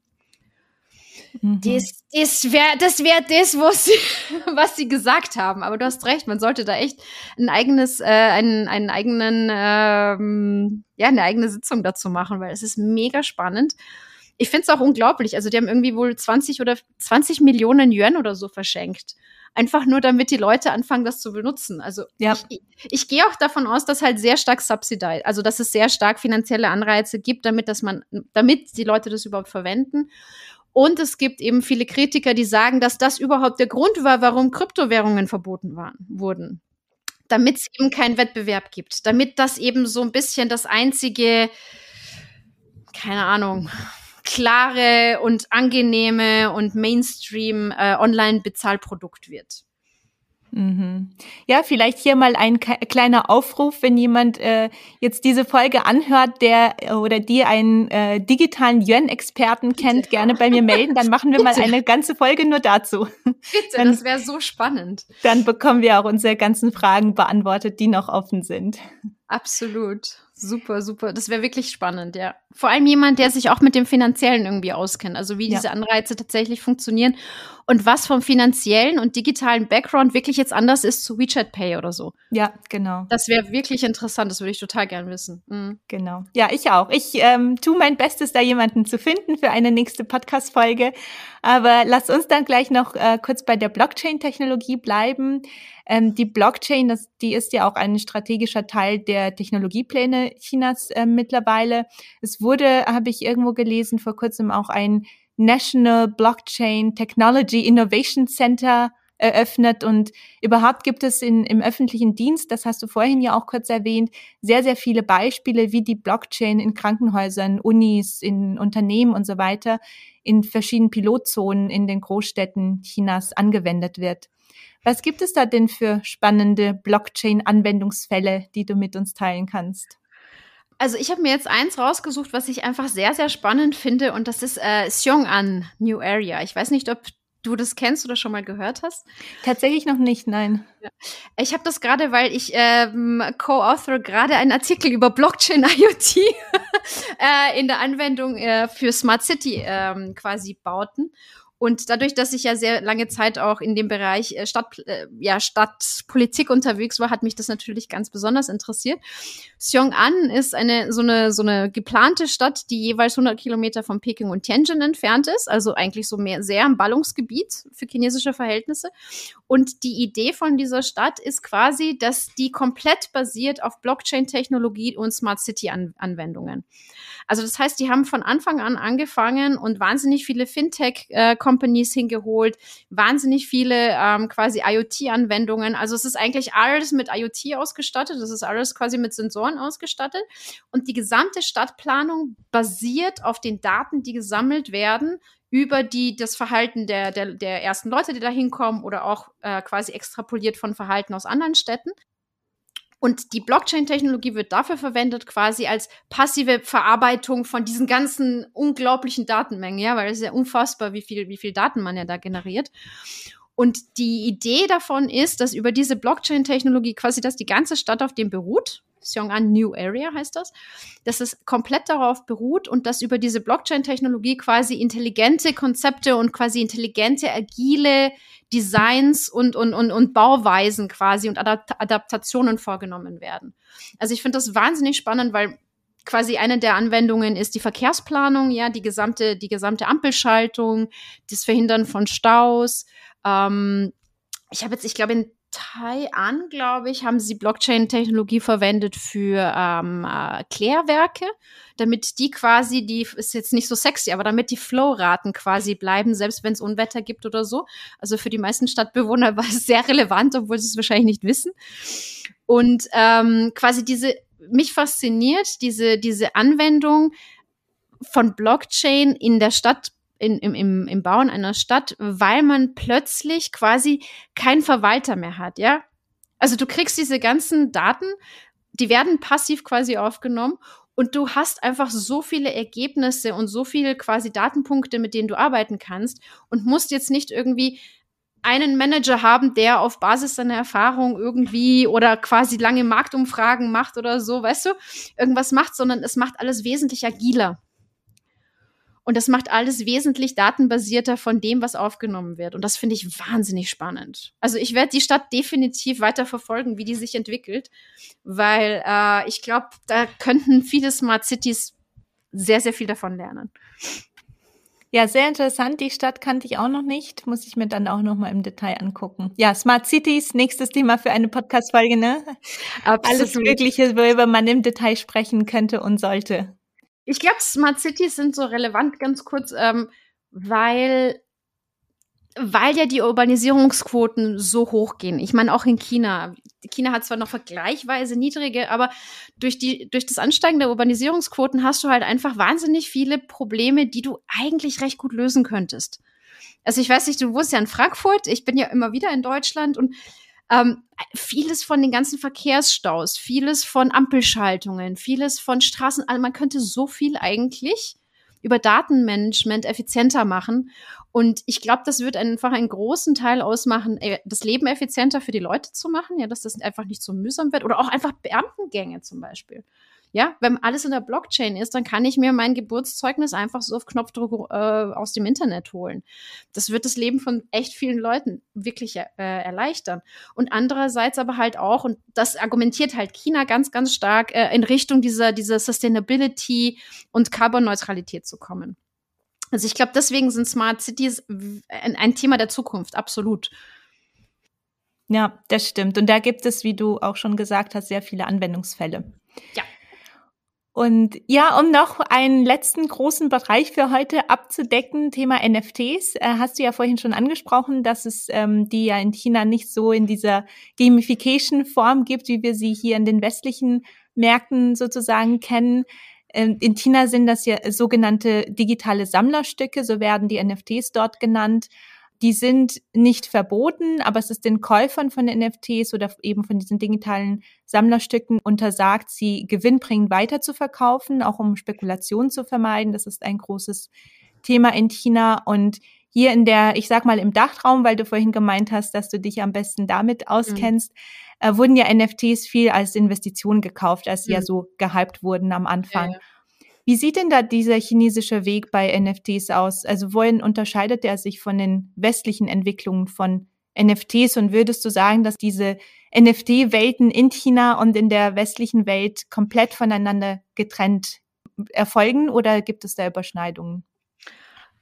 Mhm. Das, das wäre das, wär das was, sie, was sie gesagt haben. Aber du hast recht, man sollte da echt ein eigenes, äh, einen, einen eigenen, ähm, ja, eine eigene Sitzung dazu machen, weil es ist mega spannend. Ich finde es auch unglaublich. Also die haben irgendwie wohl 20 oder 20 Millionen Yuan oder so verschenkt. Einfach nur, damit die Leute anfangen, das zu benutzen. Also ja. ich, ich gehe auch davon aus, dass halt sehr stark subsidized, also dass es sehr stark finanzielle Anreize gibt, damit, dass man, damit die Leute das überhaupt verwenden. Und es gibt eben viele Kritiker, die sagen, dass das überhaupt der Grund war, warum Kryptowährungen verboten waren, wurden. Damit es eben keinen Wettbewerb gibt. Damit das eben so ein bisschen das einzige, keine Ahnung, klare und angenehme und Mainstream äh, Online-Bezahlprodukt wird. Mhm. Ja, vielleicht hier mal ein kleiner Aufruf, wenn jemand äh, jetzt diese Folge anhört, der äh, oder die einen äh, digitalen Yuan-Experten kennt, gerne bei mir melden. Dann machen wir mal eine ganze Folge nur dazu. Bitte, dann, das wäre so spannend. Dann bekommen wir auch unsere ganzen Fragen beantwortet, die noch offen sind. Absolut. Super, super. Das wäre wirklich spannend, ja. Vor allem jemand, der sich auch mit dem Finanziellen irgendwie auskennt, also wie ja. diese Anreize tatsächlich funktionieren und was vom finanziellen und digitalen Background wirklich jetzt anders ist zu WeChat Pay oder so. Ja, genau. Das wäre wirklich interessant, das würde ich total gern wissen. Mhm. Genau. Ja, ich auch. Ich ähm, tue mein Bestes, da jemanden zu finden für eine nächste Podcast-Folge. Aber lass uns dann gleich noch äh, kurz bei der Blockchain-Technologie bleiben. Ähm, die Blockchain, das, die ist ja auch ein strategischer Teil der Technologiepläne Chinas äh, mittlerweile. Es wurde, habe ich irgendwo gelesen, vor kurzem auch ein National Blockchain Technology Innovation Center eröffnet und überhaupt gibt es in, im öffentlichen Dienst, das hast du vorhin ja auch kurz erwähnt, sehr, sehr viele Beispiele, wie die Blockchain in Krankenhäusern, Unis, in Unternehmen und so weiter in verschiedenen Pilotzonen in den Großstädten Chinas angewendet wird. Was gibt es da denn für spannende Blockchain-Anwendungsfälle, die du mit uns teilen kannst? Also ich habe mir jetzt eins rausgesucht, was ich einfach sehr, sehr spannend finde und das ist äh, Seong'an New Area. Ich weiß nicht, ob du das kennst oder schon mal gehört hast? Tatsächlich noch nicht, nein. Ja. Ich habe das gerade, weil ich ähm, co-author gerade einen Artikel über Blockchain IoT äh, in der Anwendung äh, für Smart City ähm, quasi bauten. Und dadurch, dass ich ja sehr lange Zeit auch in dem Bereich äh, Stadt, äh, ja, Stadtpolitik unterwegs war, hat mich das natürlich ganz besonders interessiert. Seong'an ist eine so eine so eine geplante Stadt, die jeweils 100 Kilometer von Peking und Tianjin entfernt ist, also eigentlich so mehr sehr im Ballungsgebiet für chinesische Verhältnisse. Und die Idee von dieser Stadt ist quasi, dass die komplett basiert auf Blockchain-Technologie und Smart City-Anwendungen. Also das heißt, die haben von Anfang an angefangen und wahnsinnig viele Fintech-Companies hingeholt, wahnsinnig viele ähm, quasi IoT-Anwendungen. Also es ist eigentlich alles mit IoT ausgestattet, das ist alles quasi mit Sensoren ausgestattet. Und die gesamte Stadtplanung basiert auf den Daten, die gesammelt werden über die das Verhalten der, der, der ersten Leute, die da hinkommen oder auch äh, quasi extrapoliert von Verhalten aus anderen Städten. Und die Blockchain-Technologie wird dafür verwendet, quasi als passive Verarbeitung von diesen ganzen unglaublichen Datenmengen, ja, weil es ist ja unfassbar, wie viel, wie viel Daten man ja da generiert. Und die Idee davon ist, dass über diese Blockchain-Technologie quasi, dass die ganze Stadt auf dem beruht, Seong'an New Area heißt das, dass es komplett darauf beruht und dass über diese Blockchain-Technologie quasi intelligente Konzepte und quasi intelligente, agile Designs und, und, und, und Bauweisen quasi und Adapt Adaptationen vorgenommen werden. Also ich finde das wahnsinnig spannend, weil quasi eine der Anwendungen ist die Verkehrsplanung, ja, die gesamte, die gesamte Ampelschaltung, das Verhindern von Staus. Ähm, ich habe jetzt, ich glaube, in Taiwan, glaube ich, haben sie Blockchain-Technologie verwendet für ähm, äh, Klärwerke, damit die quasi, die ist jetzt nicht so sexy, aber damit die Flow-Raten quasi bleiben, selbst wenn es Unwetter gibt oder so. Also für die meisten Stadtbewohner war es sehr relevant, obwohl sie es wahrscheinlich nicht wissen. Und ähm, quasi diese, mich fasziniert diese, diese Anwendung von Blockchain in der Stadt in, im, im, im Bauen einer Stadt, weil man plötzlich quasi keinen Verwalter mehr hat, ja. Also du kriegst diese ganzen Daten, die werden passiv quasi aufgenommen und du hast einfach so viele Ergebnisse und so viele quasi Datenpunkte, mit denen du arbeiten kannst und musst jetzt nicht irgendwie einen Manager haben, der auf Basis seiner Erfahrung irgendwie oder quasi lange Marktumfragen macht oder so, weißt du, irgendwas macht, sondern es macht alles wesentlich agiler. Und das macht alles wesentlich datenbasierter von dem, was aufgenommen wird. Und das finde ich wahnsinnig spannend. Also ich werde die Stadt definitiv weiter verfolgen, wie die sich entwickelt, weil äh, ich glaube, da könnten viele Smart Cities sehr, sehr viel davon lernen. Ja, sehr interessant. Die Stadt kannte ich auch noch nicht. Muss ich mir dann auch noch mal im Detail angucken. Ja, Smart Cities, nächstes Thema für eine Podcast-Folge, ne? Absolut. Alles Mögliche, worüber man im Detail sprechen könnte und sollte. Ich glaube, Smart Cities sind so relevant, ganz kurz, ähm, weil weil ja die Urbanisierungsquoten so hoch gehen. Ich meine, auch in China. China hat zwar noch vergleichsweise niedrige, aber durch, die, durch das Ansteigen der Urbanisierungsquoten hast du halt einfach wahnsinnig viele Probleme, die du eigentlich recht gut lösen könntest. Also ich weiß nicht, du wohnst ja in Frankfurt, ich bin ja immer wieder in Deutschland und ähm, vieles von den ganzen Verkehrsstaus, vieles von Ampelschaltungen, vieles von Straßen, also man könnte so viel eigentlich über Datenmanagement effizienter machen. Und ich glaube, das wird einfach einen großen Teil ausmachen, äh, das Leben effizienter für die Leute zu machen, ja, dass das einfach nicht so mühsam wird. Oder auch einfach Beamtengänge zum Beispiel. Ja, wenn alles in der Blockchain ist, dann kann ich mir mein Geburtszeugnis einfach so auf Knopfdruck äh, aus dem Internet holen. Das wird das Leben von echt vielen Leuten wirklich äh, erleichtern. Und andererseits aber halt auch, und das argumentiert halt China ganz, ganz stark, äh, in Richtung dieser, dieser Sustainability und Carbon-Neutralität zu kommen. Also ich glaube, deswegen sind Smart Cities ein, ein Thema der Zukunft, absolut. Ja, das stimmt. Und da gibt es, wie du auch schon gesagt hast, sehr viele Anwendungsfälle. Ja. Und ja, um noch einen letzten großen Bereich für heute abzudecken, Thema NFTs, äh, hast du ja vorhin schon angesprochen, dass es ähm, die ja in China nicht so in dieser Gamification-Form gibt, wie wir sie hier in den westlichen Märkten sozusagen kennen. Ähm, in China sind das ja sogenannte digitale Sammlerstücke, so werden die NFTs dort genannt die sind nicht verboten, aber es ist den Käufern von NFTs oder eben von diesen digitalen Sammlerstücken untersagt, sie gewinnbringend weiter zu verkaufen, auch um Spekulation zu vermeiden. Das ist ein großes Thema in China und hier in der, ich sag mal im Dachraum, weil du vorhin gemeint hast, dass du dich am besten damit mhm. auskennst, mhm. äh, wurden ja NFTs viel als Investition gekauft, als sie mhm. ja so gehypt wurden am Anfang. Ja, ja. Wie sieht denn da dieser chinesische Weg bei NFTs aus? Also wohin unterscheidet er sich von den westlichen Entwicklungen von NFTs und würdest du sagen, dass diese NFT-Welten in China und in der westlichen Welt komplett voneinander getrennt erfolgen oder gibt es da Überschneidungen?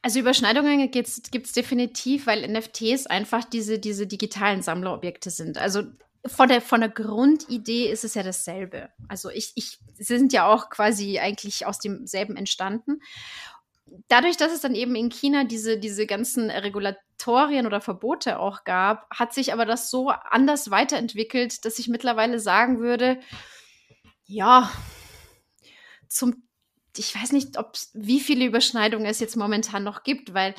Also Überschneidungen gibt es definitiv, weil NFTs einfach diese, diese digitalen Sammlerobjekte sind. Also von der, von der Grundidee ist es ja dasselbe. Also ich, ich, sie sind ja auch quasi eigentlich aus demselben entstanden. Dadurch, dass es dann eben in China diese, diese ganzen Regulatorien oder Verbote auch gab, hat sich aber das so anders weiterentwickelt, dass ich mittlerweile sagen würde, ja, zum, ich weiß nicht, ob wie viele Überschneidungen es jetzt momentan noch gibt, weil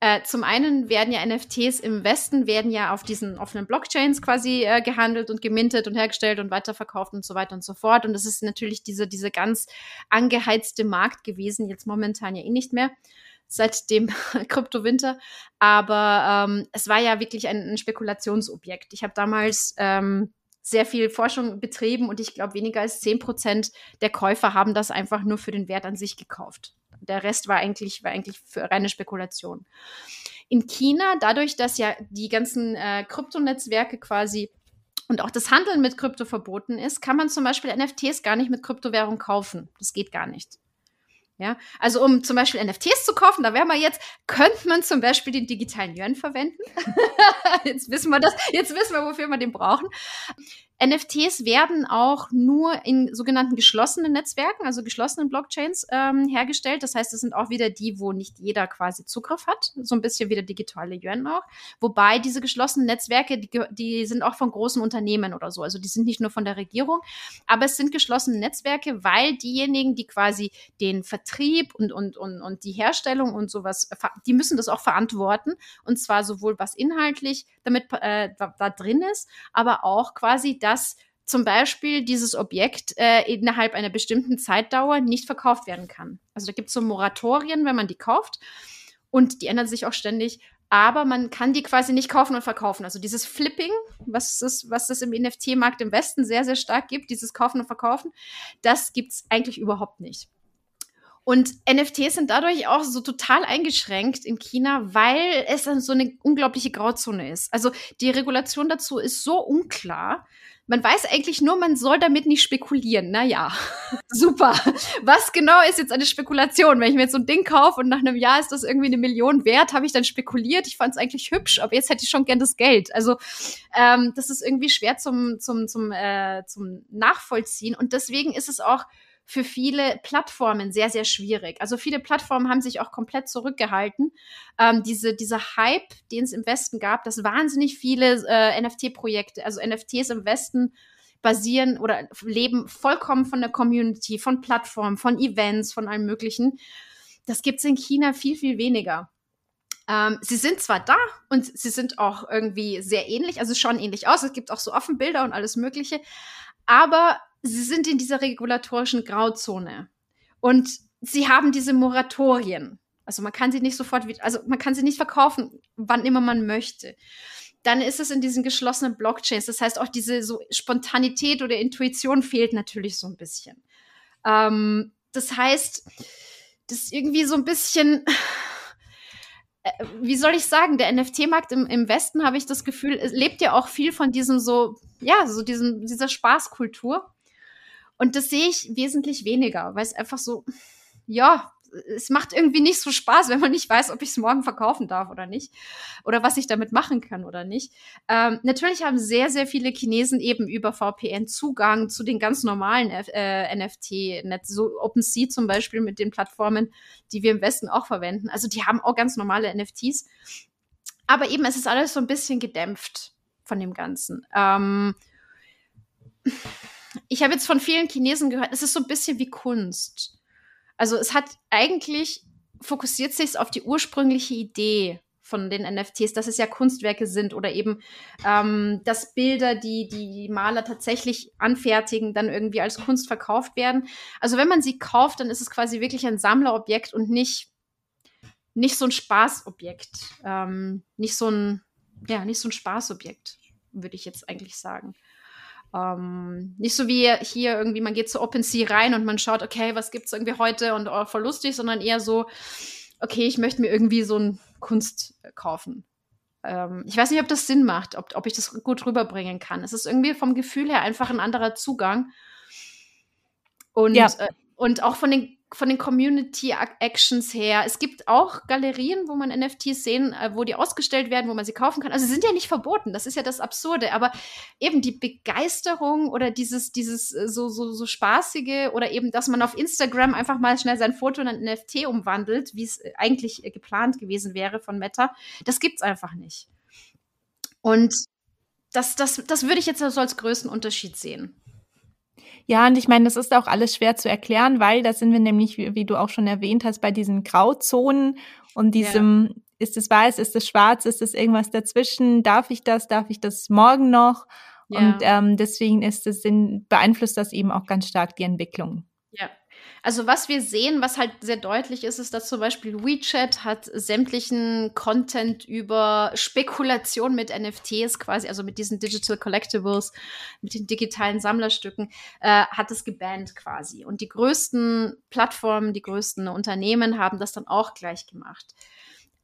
äh, zum einen werden ja NFTs im Westen werden ja auf diesen offenen Blockchains quasi äh, gehandelt und gemintet und hergestellt und weiterverkauft und so weiter und so fort. Und das ist natürlich diese, diese ganz angeheizte Markt gewesen, jetzt momentan ja eh nicht mehr seit dem Kryptowinter. Aber ähm, es war ja wirklich ein, ein Spekulationsobjekt. Ich habe damals ähm, sehr viel Forschung betrieben und ich glaube, weniger als 10 Prozent der Käufer haben das einfach nur für den Wert an sich gekauft. Der Rest war eigentlich, war eigentlich für reine Spekulation. In China, dadurch, dass ja die ganzen äh, Kryptonetzwerke quasi und auch das Handeln mit Krypto verboten ist, kann man zum Beispiel NFTs gar nicht mit Kryptowährung kaufen. Das geht gar nicht. Ja, also um zum Beispiel NFTs zu kaufen, da wäre man jetzt, könnte man zum Beispiel den digitalen Yuan verwenden. jetzt wissen wir das, jetzt wissen wir, wofür wir den brauchen. NFTs werden auch nur in sogenannten geschlossenen Netzwerken, also geschlossenen Blockchains ähm, hergestellt. Das heißt, es sind auch wieder die, wo nicht jeder quasi Zugriff hat. So ein bisschen wie der digitale Yuan auch. Wobei diese geschlossenen Netzwerke, die, die sind auch von großen Unternehmen oder so. Also die sind nicht nur von der Regierung, aber es sind geschlossene Netzwerke, weil diejenigen, die quasi den Vertrieb und, und, und, und die Herstellung und sowas, die müssen das auch verantworten. Und zwar sowohl was inhaltlich damit äh, da, da drin ist, aber auch quasi dass zum Beispiel dieses Objekt äh, innerhalb einer bestimmten Zeitdauer nicht verkauft werden kann. Also da gibt es so Moratorien, wenn man die kauft. Und die ändern sich auch ständig. Aber man kann die quasi nicht kaufen und verkaufen. Also dieses Flipping, was es, was es im NFT-Markt im Westen sehr, sehr stark gibt, dieses Kaufen und Verkaufen, das gibt es eigentlich überhaupt nicht. Und NFTs sind dadurch auch so total eingeschränkt in China, weil es dann so eine unglaubliche Grauzone ist. Also die Regulation dazu ist so unklar. Man weiß eigentlich nur, man soll damit nicht spekulieren. Naja, super. Was genau ist jetzt eine Spekulation? Wenn ich mir jetzt so ein Ding kaufe und nach einem Jahr ist das irgendwie eine Million wert, habe ich dann spekuliert. Ich fand es eigentlich hübsch, aber jetzt hätte ich schon gern das Geld. Also ähm, das ist irgendwie schwer zum, zum, zum, äh, zum Nachvollziehen. Und deswegen ist es auch für viele Plattformen sehr, sehr schwierig. Also viele Plattformen haben sich auch komplett zurückgehalten. Ähm, diese, dieser Hype, den es im Westen gab, dass wahnsinnig viele äh, NFT-Projekte, also NFTs im Westen basieren oder leben vollkommen von der Community, von Plattformen, von Events, von allem Möglichen. Das gibt es in China viel, viel weniger. Ähm, sie sind zwar da und sie sind auch irgendwie sehr ähnlich, also schauen ähnlich aus. Es gibt auch so Offenbilder und alles Mögliche. Aber sie sind in dieser regulatorischen Grauzone. Und sie haben diese Moratorien. Also man kann sie nicht sofort, also man kann sie nicht verkaufen, wann immer man möchte. Dann ist es in diesen geschlossenen Blockchains. Das heißt, auch diese so Spontanität oder Intuition fehlt natürlich so ein bisschen. Ähm, das heißt, das ist irgendwie so ein bisschen, äh, wie soll ich sagen, der NFT-Markt im, im Westen, habe ich das Gefühl, lebt ja auch viel von diesem so, ja, so diesem, dieser Spaßkultur. Und das sehe ich wesentlich weniger, weil es einfach so, ja, es macht irgendwie nicht so Spaß, wenn man nicht weiß, ob ich es morgen verkaufen darf oder nicht. Oder was ich damit machen kann oder nicht. Ähm, natürlich haben sehr, sehr viele Chinesen eben über VPN Zugang zu den ganz normalen äh, NFT-Netz, so OpenSea zum Beispiel mit den Plattformen, die wir im Westen auch verwenden. Also die haben auch ganz normale NFTs. Aber eben, es ist alles so ein bisschen gedämpft von dem Ganzen. Ähm, ich habe jetzt von vielen Chinesen gehört, es ist so ein bisschen wie Kunst. Also es hat eigentlich fokussiert sich auf die ursprüngliche Idee von den NFTs, dass es ja Kunstwerke sind oder eben, ähm, dass Bilder, die die Maler tatsächlich anfertigen, dann irgendwie als Kunst verkauft werden. Also wenn man sie kauft, dann ist es quasi wirklich ein Sammlerobjekt und nicht nicht so ein Spaßobjekt, ähm, nicht so ein ja nicht so ein Spaßobjekt, würde ich jetzt eigentlich sagen. Ähm, nicht so wie hier irgendwie, man geht zu OpenSea rein und man schaut, okay, was gibt's irgendwie heute und oh, voll lustig, sondern eher so, okay, ich möchte mir irgendwie so ein Kunst kaufen. Ähm, ich weiß nicht, ob das Sinn macht, ob, ob ich das gut rüberbringen kann. Es ist irgendwie vom Gefühl her einfach ein anderer Zugang. Und, ja. äh, und auch von den von den Community Actions her. Es gibt auch Galerien, wo man NFTs sehen, äh, wo die ausgestellt werden, wo man sie kaufen kann. Also sie sind ja nicht verboten. Das ist ja das Absurde. Aber eben die Begeisterung oder dieses, dieses äh, so, so, so spaßige oder eben, dass man auf Instagram einfach mal schnell sein Foto in ein NFT umwandelt, wie es äh, eigentlich geplant gewesen wäre von Meta, das gibt's einfach nicht. Und das, das, das würde ich jetzt so als größten Unterschied sehen. Ja, und ich meine, das ist auch alles schwer zu erklären, weil da sind wir nämlich, wie, wie du auch schon erwähnt hast, bei diesen Grauzonen und diesem, ja. ist es weiß, ist es schwarz, ist es irgendwas dazwischen, darf ich das, darf ich das morgen noch? Ja. Und ähm, deswegen ist es, beeinflusst das eben auch ganz stark die Entwicklung. Ja, also was wir sehen, was halt sehr deutlich ist, ist, dass zum Beispiel WeChat hat sämtlichen Content über Spekulation mit NFTs quasi, also mit diesen Digital Collectibles, mit den digitalen Sammlerstücken, äh, hat es gebannt quasi. Und die größten Plattformen, die größten Unternehmen haben das dann auch gleich gemacht.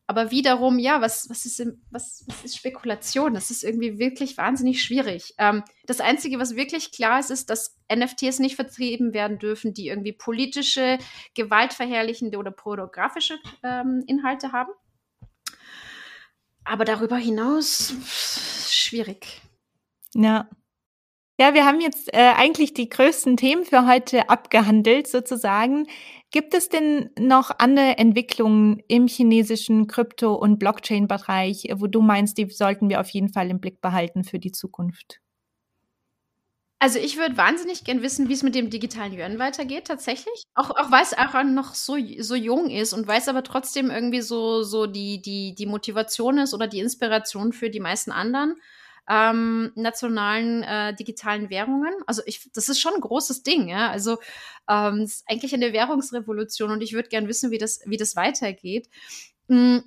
Aber wiederum, ja, was, was, ist, was, was ist Spekulation? Das ist irgendwie wirklich wahnsinnig schwierig. Ähm, das Einzige, was wirklich klar ist, ist, dass NFTs nicht vertrieben werden dürfen, die irgendwie politische, gewaltverherrlichende oder pornografische ähm, Inhalte haben. Aber darüber hinaus schwierig. Ja. Ja, wir haben jetzt äh, eigentlich die größten Themen für heute abgehandelt, sozusagen. Gibt es denn noch andere Entwicklungen im chinesischen Krypto- und Blockchain-Bereich, wo du meinst, die sollten wir auf jeden Fall im Blick behalten für die Zukunft? Also ich würde wahnsinnig gern wissen, wie es mit dem digitalen Yuan weitergeht, tatsächlich. Auch, auch weil es auch noch so, so jung ist und weil es aber trotzdem irgendwie so, so die, die, die Motivation ist oder die Inspiration für die meisten anderen ähm, nationalen äh, digitalen Währungen. Also ich, das ist schon ein großes Ding, ja. Also ähm, es ist eigentlich eine Währungsrevolution und ich würde gern wissen, wie das, wie das weitergeht. Hm,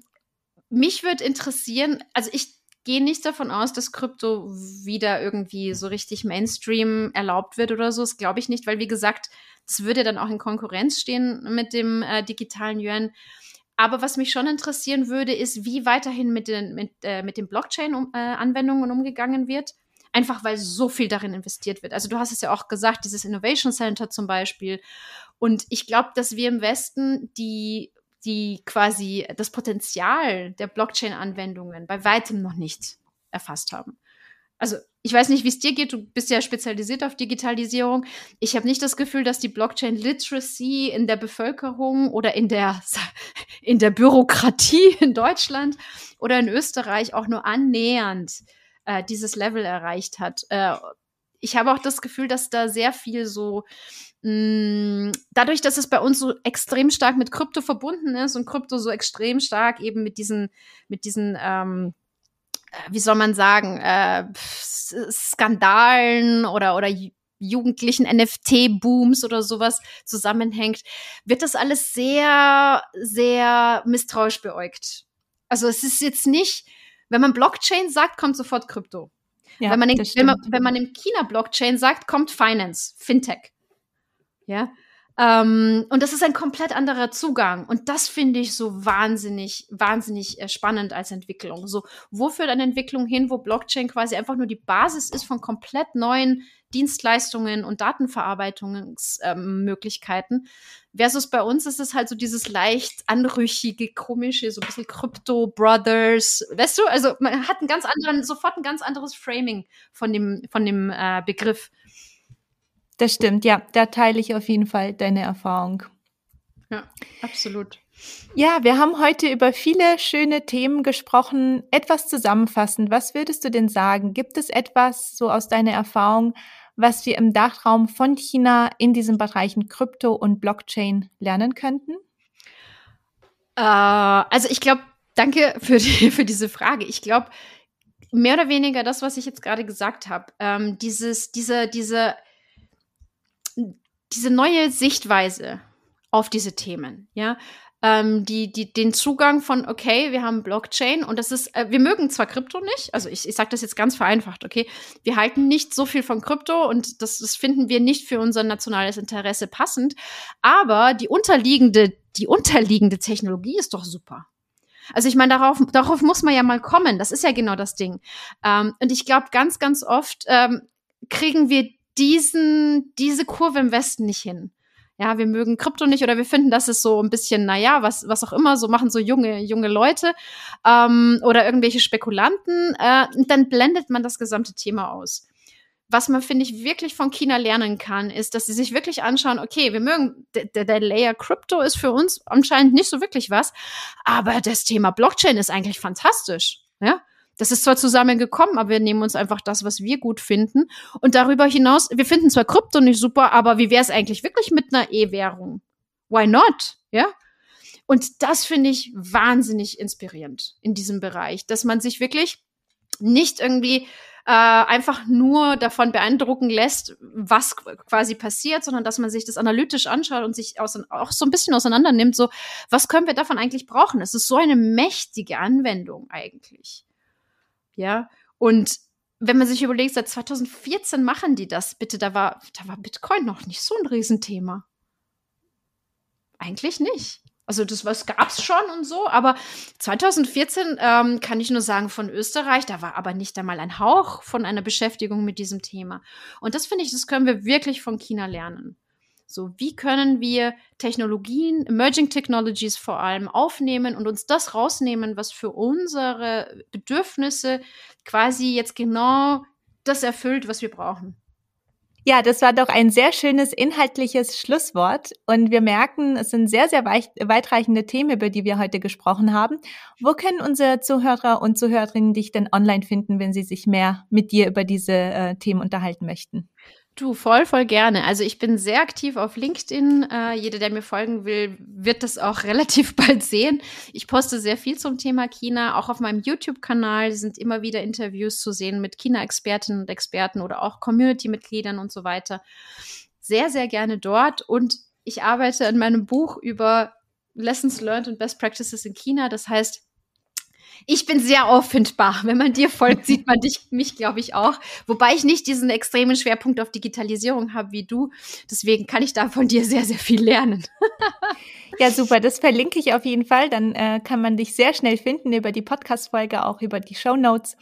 mich würde interessieren, also ich gehe nicht davon aus, dass Krypto wieder irgendwie so richtig Mainstream erlaubt wird oder so. Das glaube ich nicht, weil wie gesagt, das würde dann auch in Konkurrenz stehen mit dem äh, digitalen Yuan. Aber was mich schon interessieren würde, ist, wie weiterhin mit den, mit, äh, mit den Blockchain-Anwendungen um, äh, umgegangen wird. Einfach weil so viel darin investiert wird. Also du hast es ja auch gesagt, dieses Innovation Center zum Beispiel. Und ich glaube, dass wir im Westen die, die quasi das Potenzial der Blockchain-Anwendungen bei weitem noch nicht erfasst haben also ich weiß nicht, wie es dir geht, du bist ja spezialisiert auf Digitalisierung. Ich habe nicht das Gefühl, dass die Blockchain Literacy in der Bevölkerung oder in der, in der Bürokratie in Deutschland oder in Österreich auch nur annähernd äh, dieses Level erreicht hat. Äh, ich habe auch das Gefühl, dass da sehr viel so mm, dadurch, dass es bei uns so extrem stark mit Krypto verbunden ist und Krypto so extrem stark eben mit diesen, mit diesen ähm, äh, wie soll man sagen, äh, Skandalen oder, oder jugendlichen NFT-Booms oder sowas zusammenhängt, wird das alles sehr, sehr misstrauisch beäugt. Also es ist jetzt nicht, wenn man Blockchain sagt, kommt sofort Krypto. Ja, wenn, man in, wenn, man, wenn man in China Blockchain sagt, kommt Finance, Fintech. Ja, ähm, und das ist ein komplett anderer Zugang. Und das finde ich so wahnsinnig, wahnsinnig äh, spannend als Entwicklung. So, wo führt eine Entwicklung hin, wo Blockchain quasi einfach nur die Basis ist von komplett neuen Dienstleistungen und Datenverarbeitungsmöglichkeiten. Ähm, Versus bei uns ist es halt so dieses leicht anrüchige, komische, so ein bisschen Crypto Brothers. Weißt du, also man hat einen ganz anderen, sofort ein ganz anderes Framing von dem, von dem äh, Begriff. Das stimmt, ja, da teile ich auf jeden Fall deine Erfahrung. Ja, absolut. Ja, wir haben heute über viele schöne Themen gesprochen. Etwas zusammenfassend, was würdest du denn sagen? Gibt es etwas so aus deiner Erfahrung, was wir im Dachraum von China in diesen Bereichen Krypto und Blockchain lernen könnten? Äh, also ich glaube, danke für, die, für diese Frage. Ich glaube, mehr oder weniger das, was ich jetzt gerade gesagt habe, ähm, dieses, diese, diese diese neue Sichtweise auf diese Themen, ja, ähm, die, die, den Zugang von, okay, wir haben Blockchain und das ist, äh, wir mögen zwar Krypto nicht, also ich, ich sage das jetzt ganz vereinfacht, okay, wir halten nicht so viel von Krypto und das, das finden wir nicht für unser nationales Interesse passend, aber die unterliegende, die unterliegende Technologie ist doch super. Also ich meine, darauf, darauf muss man ja mal kommen. Das ist ja genau das Ding. Ähm, und ich glaube, ganz, ganz oft ähm, kriegen wir diesen, diese Kurve im Westen nicht hin. Ja, wir mögen Krypto nicht oder wir finden, das ist so ein bisschen, naja, was, was auch immer, so machen so junge, junge Leute ähm, oder irgendwelche Spekulanten. Äh, dann blendet man das gesamte Thema aus. Was man, finde ich, wirklich von China lernen kann, ist, dass sie sich wirklich anschauen, okay, wir mögen, der, der Layer Crypto ist für uns anscheinend nicht so wirklich was, aber das Thema Blockchain ist eigentlich fantastisch. Ja, das ist zwar zusammengekommen, aber wir nehmen uns einfach das, was wir gut finden. Und darüber hinaus, wir finden zwar Krypto nicht super, aber wie wäre es eigentlich wirklich mit einer E-Währung? Why not? Ja? Und das finde ich wahnsinnig inspirierend in diesem Bereich, dass man sich wirklich nicht irgendwie äh, einfach nur davon beeindrucken lässt, was quasi passiert, sondern dass man sich das analytisch anschaut und sich auch so ein bisschen auseinander nimmt, so, was können wir davon eigentlich brauchen? Es ist so eine mächtige Anwendung eigentlich. Ja, und wenn man sich überlegt, seit 2014 machen die das, bitte, da war, da war Bitcoin noch nicht so ein Riesenthema. Eigentlich nicht. Also das was gab's schon und so, aber 2014 ähm, kann ich nur sagen von Österreich, da war aber nicht einmal ein Hauch von einer Beschäftigung mit diesem Thema. Und das finde ich, das können wir wirklich von China lernen. So, wie können wir Technologien, Emerging Technologies vor allem aufnehmen und uns das rausnehmen, was für unsere Bedürfnisse quasi jetzt genau das erfüllt, was wir brauchen. Ja, das war doch ein sehr schönes inhaltliches Schlusswort. Und wir merken, es sind sehr, sehr weitreichende Themen, über die wir heute gesprochen haben. Wo können unsere Zuhörer und Zuhörerinnen dich denn online finden, wenn sie sich mehr mit dir über diese äh, Themen unterhalten möchten? Du, voll, voll gerne. Also ich bin sehr aktiv auf LinkedIn. Äh, jeder, der mir folgen will, wird das auch relativ bald sehen. Ich poste sehr viel zum Thema China. Auch auf meinem YouTube-Kanal sind immer wieder Interviews zu sehen mit China-Expertinnen und Experten oder auch Community-Mitgliedern und so weiter. Sehr, sehr gerne dort. Und ich arbeite an meinem Buch über Lessons Learned und Best Practices in China. Das heißt, ich bin sehr auffindbar. Wenn man dir folgt, sieht man dich, mich, glaube ich, auch. Wobei ich nicht diesen extremen Schwerpunkt auf Digitalisierung habe wie du. Deswegen kann ich da von dir sehr, sehr viel lernen. ja, super. Das verlinke ich auf jeden Fall. Dann äh, kann man dich sehr schnell finden über die Podcast-Folge, auch über die Show Notes.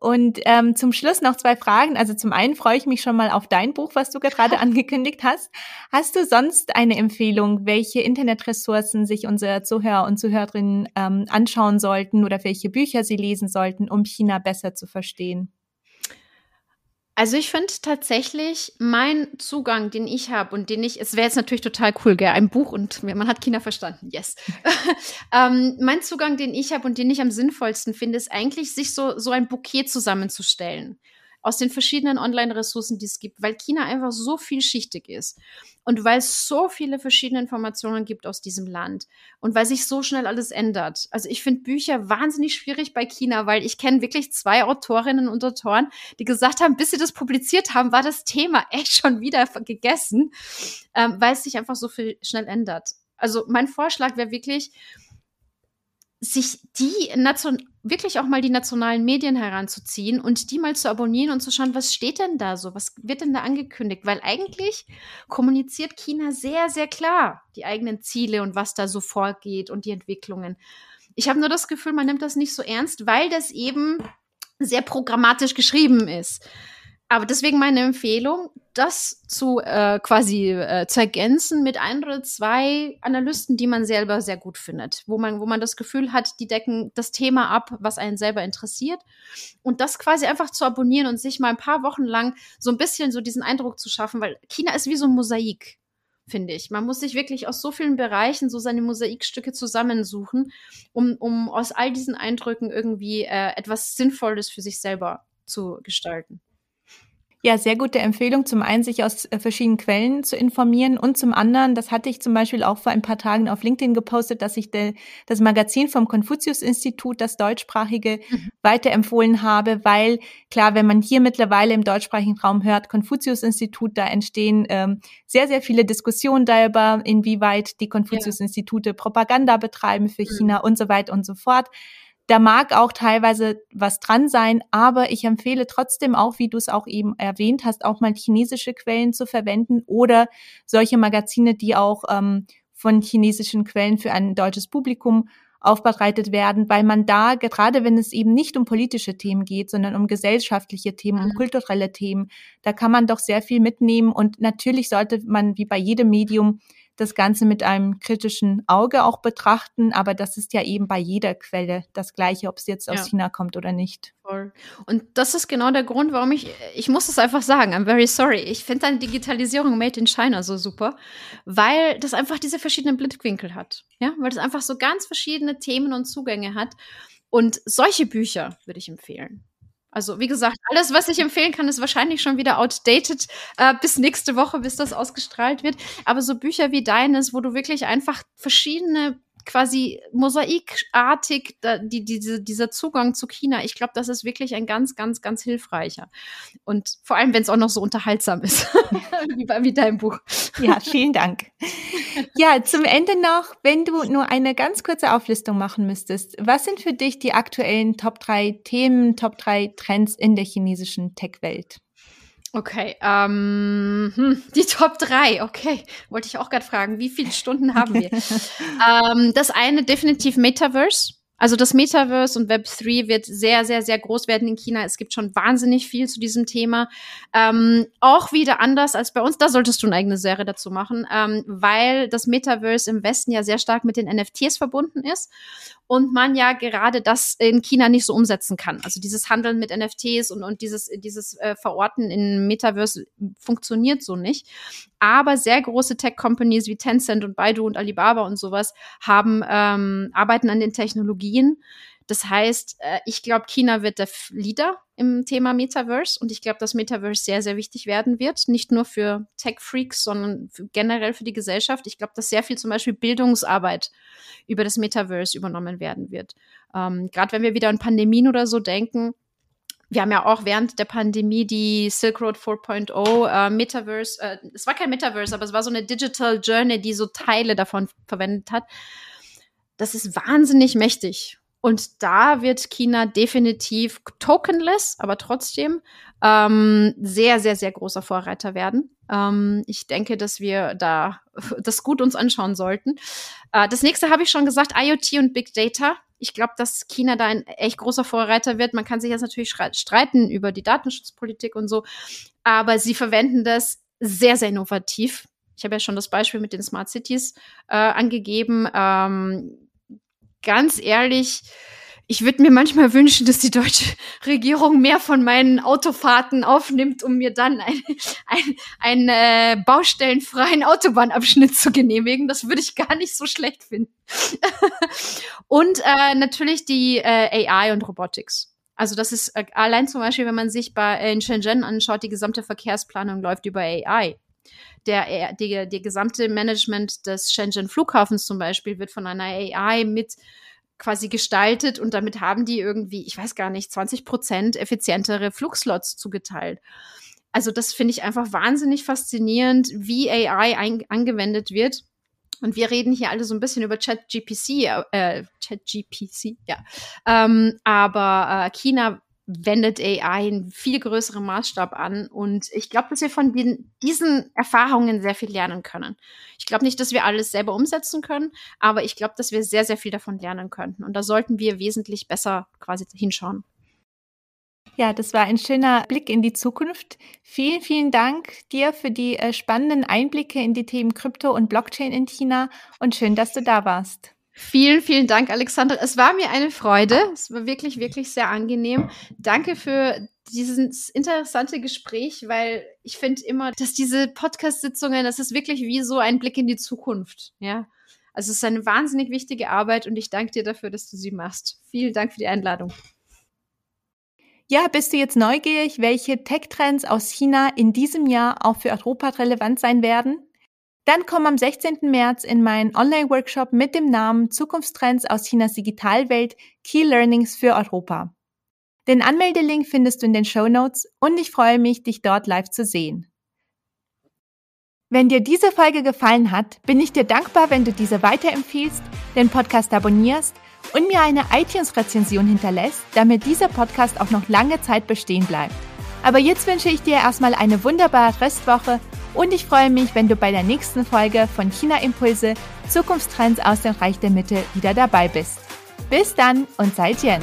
Und ähm, zum Schluss noch zwei Fragen. Also zum einen freue ich mich schon mal auf dein Buch, was du gerade angekündigt hast. Hast du sonst eine Empfehlung, welche Internetressourcen sich unsere Zuhörer und Zuhörerinnen ähm, anschauen sollten oder welche Bücher sie lesen sollten, um China besser zu verstehen? Also ich finde tatsächlich mein Zugang, den ich habe und den ich, es wäre jetzt natürlich total cool, gell, ein Buch und man hat China verstanden, yes. ähm, mein Zugang, den ich habe und den ich am sinnvollsten finde, ist eigentlich, sich so, so ein Bouquet zusammenzustellen aus den verschiedenen Online-Ressourcen, die es gibt, weil China einfach so vielschichtig ist und weil es so viele verschiedene Informationen gibt aus diesem Land und weil sich so schnell alles ändert. Also ich finde Bücher wahnsinnig schwierig bei China, weil ich kenne wirklich zwei Autorinnen und Autoren, die gesagt haben, bis sie das publiziert haben, war das Thema echt schon wieder gegessen, ähm, weil es sich einfach so viel schnell ändert. Also mein Vorschlag wäre wirklich, sich die Nation wirklich auch mal die nationalen Medien heranzuziehen und die mal zu abonnieren und zu schauen, was steht denn da so, was wird denn da angekündigt? Weil eigentlich kommuniziert China sehr, sehr klar die eigenen Ziele und was da so vorgeht und die Entwicklungen. Ich habe nur das Gefühl, man nimmt das nicht so ernst, weil das eben sehr programmatisch geschrieben ist. Aber deswegen meine Empfehlung, das zu äh, quasi äh, zu ergänzen mit ein oder zwei Analysten, die man selber sehr gut findet, wo man, wo man das Gefühl hat, die decken das Thema ab, was einen selber interessiert. Und das quasi einfach zu abonnieren und sich mal ein paar Wochen lang so ein bisschen so diesen Eindruck zu schaffen, weil China ist wie so ein Mosaik finde ich. Man muss sich wirklich aus so vielen Bereichen so seine Mosaikstücke zusammensuchen, um, um aus all diesen Eindrücken irgendwie äh, etwas Sinnvolles für sich selber zu gestalten. Ja, sehr gute Empfehlung. Zum einen, sich aus äh, verschiedenen Quellen zu informieren und zum anderen, das hatte ich zum Beispiel auch vor ein paar Tagen auf LinkedIn gepostet, dass ich de, das Magazin vom Konfuzius-Institut, das deutschsprachige, mhm. weiterempfohlen habe, weil klar, wenn man hier mittlerweile im deutschsprachigen Raum hört, Konfuzius-Institut, da entstehen ähm, sehr, sehr viele Diskussionen darüber, inwieweit die Konfuzius-Institute Propaganda betreiben für mhm. China und so weiter und so fort. Da mag auch teilweise was dran sein, aber ich empfehle trotzdem auch, wie du es auch eben erwähnt hast, auch mal chinesische Quellen zu verwenden oder solche Magazine, die auch ähm, von chinesischen Quellen für ein deutsches Publikum aufbereitet werden, weil man da, gerade wenn es eben nicht um politische Themen geht, sondern um gesellschaftliche Themen, um mhm. kulturelle Themen, da kann man doch sehr viel mitnehmen. Und natürlich sollte man, wie bei jedem Medium, das Ganze mit einem kritischen Auge auch betrachten. Aber das ist ja eben bei jeder Quelle das Gleiche, ob es jetzt aus ja. China kommt oder nicht. Und das ist genau der Grund, warum ich, ich muss es einfach sagen, I'm very sorry. Ich finde deine Digitalisierung made in China so super, weil das einfach diese verschiedenen Blickwinkel hat. Ja, weil das einfach so ganz verschiedene Themen und Zugänge hat. Und solche Bücher würde ich empfehlen. Also wie gesagt, alles, was ich empfehlen kann, ist wahrscheinlich schon wieder outdated äh, bis nächste Woche, bis das ausgestrahlt wird. Aber so Bücher wie deines, wo du wirklich einfach verschiedene quasi mosaikartig da, die, diese, dieser Zugang zu China, ich glaube, das ist wirklich ein ganz, ganz, ganz hilfreicher. Und vor allem, wenn es auch noch so unterhaltsam ist, wie, bei, wie dein Buch. Ja, vielen Dank. Ja, zum Ende noch, wenn du nur eine ganz kurze Auflistung machen müsstest, was sind für dich die aktuellen Top 3 Themen, Top 3 Trends in der chinesischen Tech-Welt? Okay, ähm, hm, die Top 3, okay. Wollte ich auch gerade fragen, wie viele Stunden haben wir? ähm, das eine definitiv Metaverse. Also das Metaverse und Web 3 wird sehr, sehr, sehr groß werden in China. Es gibt schon wahnsinnig viel zu diesem Thema. Ähm, auch wieder anders als bei uns. Da solltest du eine eigene Serie dazu machen, ähm, weil das Metaverse im Westen ja sehr stark mit den NFTs verbunden ist und man ja gerade das in China nicht so umsetzen kann. Also dieses Handeln mit NFTs und, und dieses, dieses äh, Verorten in Metaverse funktioniert so nicht. Aber sehr große Tech-Companies wie Tencent und Baidu und Alibaba und sowas haben, ähm, arbeiten an den Technologien. Das heißt, äh, ich glaube, China wird der Leader im Thema Metaverse und ich glaube, dass Metaverse sehr, sehr wichtig werden wird. Nicht nur für Tech-Freaks, sondern für, generell für die Gesellschaft. Ich glaube, dass sehr viel zum Beispiel Bildungsarbeit über das Metaverse übernommen werden wird. Ähm, Gerade wenn wir wieder an Pandemien oder so denken, wir haben ja auch während der Pandemie die Silk Road 4.0 äh, Metaverse, äh, es war kein Metaverse, aber es war so eine Digital Journey, die so Teile davon verwendet hat. Das ist wahnsinnig mächtig. Und da wird China definitiv tokenless, aber trotzdem ähm, sehr, sehr, sehr großer Vorreiter werden. Ähm, ich denke, dass wir da das gut uns anschauen sollten. Äh, das nächste habe ich schon gesagt, IoT und Big Data. Ich glaube, dass China da ein echt großer Vorreiter wird. Man kann sich jetzt natürlich streiten über die Datenschutzpolitik und so, aber sie verwenden das sehr, sehr innovativ. Ich habe ja schon das Beispiel mit den Smart Cities äh, angegeben. Ähm, ganz ehrlich, ich würde mir manchmal wünschen, dass die deutsche Regierung mehr von meinen Autofahrten aufnimmt, um mir dann einen ein, äh, baustellenfreien Autobahnabschnitt zu genehmigen. Das würde ich gar nicht so schlecht finden. und äh, natürlich die äh, AI und Robotics. Also das ist äh, allein zum Beispiel, wenn man sich bei äh, in Shenzhen anschaut, die gesamte Verkehrsplanung läuft über AI. Der, äh, der, der gesamte Management des Shenzhen Flughafens zum Beispiel wird von einer AI mit quasi gestaltet und damit haben die irgendwie, ich weiß gar nicht, 20 Prozent effizientere Flugslots zugeteilt. Also das finde ich einfach wahnsinnig faszinierend, wie AI angewendet wird. Und wir reden hier alle so ein bisschen über ChatGPC, äh, ChatGPC, ja. Ähm, aber äh, China wendet AI in viel größerem Maßstab an. Und ich glaube, dass wir von den, diesen Erfahrungen sehr viel lernen können. Ich glaube nicht, dass wir alles selber umsetzen können, aber ich glaube, dass wir sehr, sehr viel davon lernen könnten. Und da sollten wir wesentlich besser quasi hinschauen. Ja, das war ein schöner Blick in die Zukunft. Vielen, vielen Dank dir für die äh, spannenden Einblicke in die Themen Krypto und Blockchain in China und schön, dass du da warst. Vielen, vielen Dank, Alexander. Es war mir eine Freude. Es war wirklich, wirklich sehr angenehm. Danke für dieses interessante Gespräch, weil ich finde immer, dass diese Podcast-Sitzungen, das ist wirklich wie so ein Blick in die Zukunft. Ja. Also es ist eine wahnsinnig wichtige Arbeit und ich danke dir dafür, dass du sie machst. Vielen Dank für die Einladung. Ja, bist du jetzt neugierig, welche Tech-Trends aus China in diesem Jahr auch für Europa relevant sein werden? Dann komm am 16. März in meinen Online-Workshop mit dem Namen Zukunftstrends aus Chinas Digitalwelt Key Learnings für Europa. Den Anmeldelink findest du in den Show Notes und ich freue mich, dich dort live zu sehen. Wenn dir diese Folge gefallen hat, bin ich dir dankbar, wenn du diese weiterempfiehlst, den Podcast abonnierst und mir eine iTunes-Rezension hinterlässt, damit dieser Podcast auch noch lange Zeit bestehen bleibt. Aber jetzt wünsche ich dir erstmal eine wunderbare Restwoche und ich freue mich, wenn du bei der nächsten Folge von China Impulse Zukunftstrends aus dem Reich der Mitte wieder dabei bist. Bis dann und seid Jen!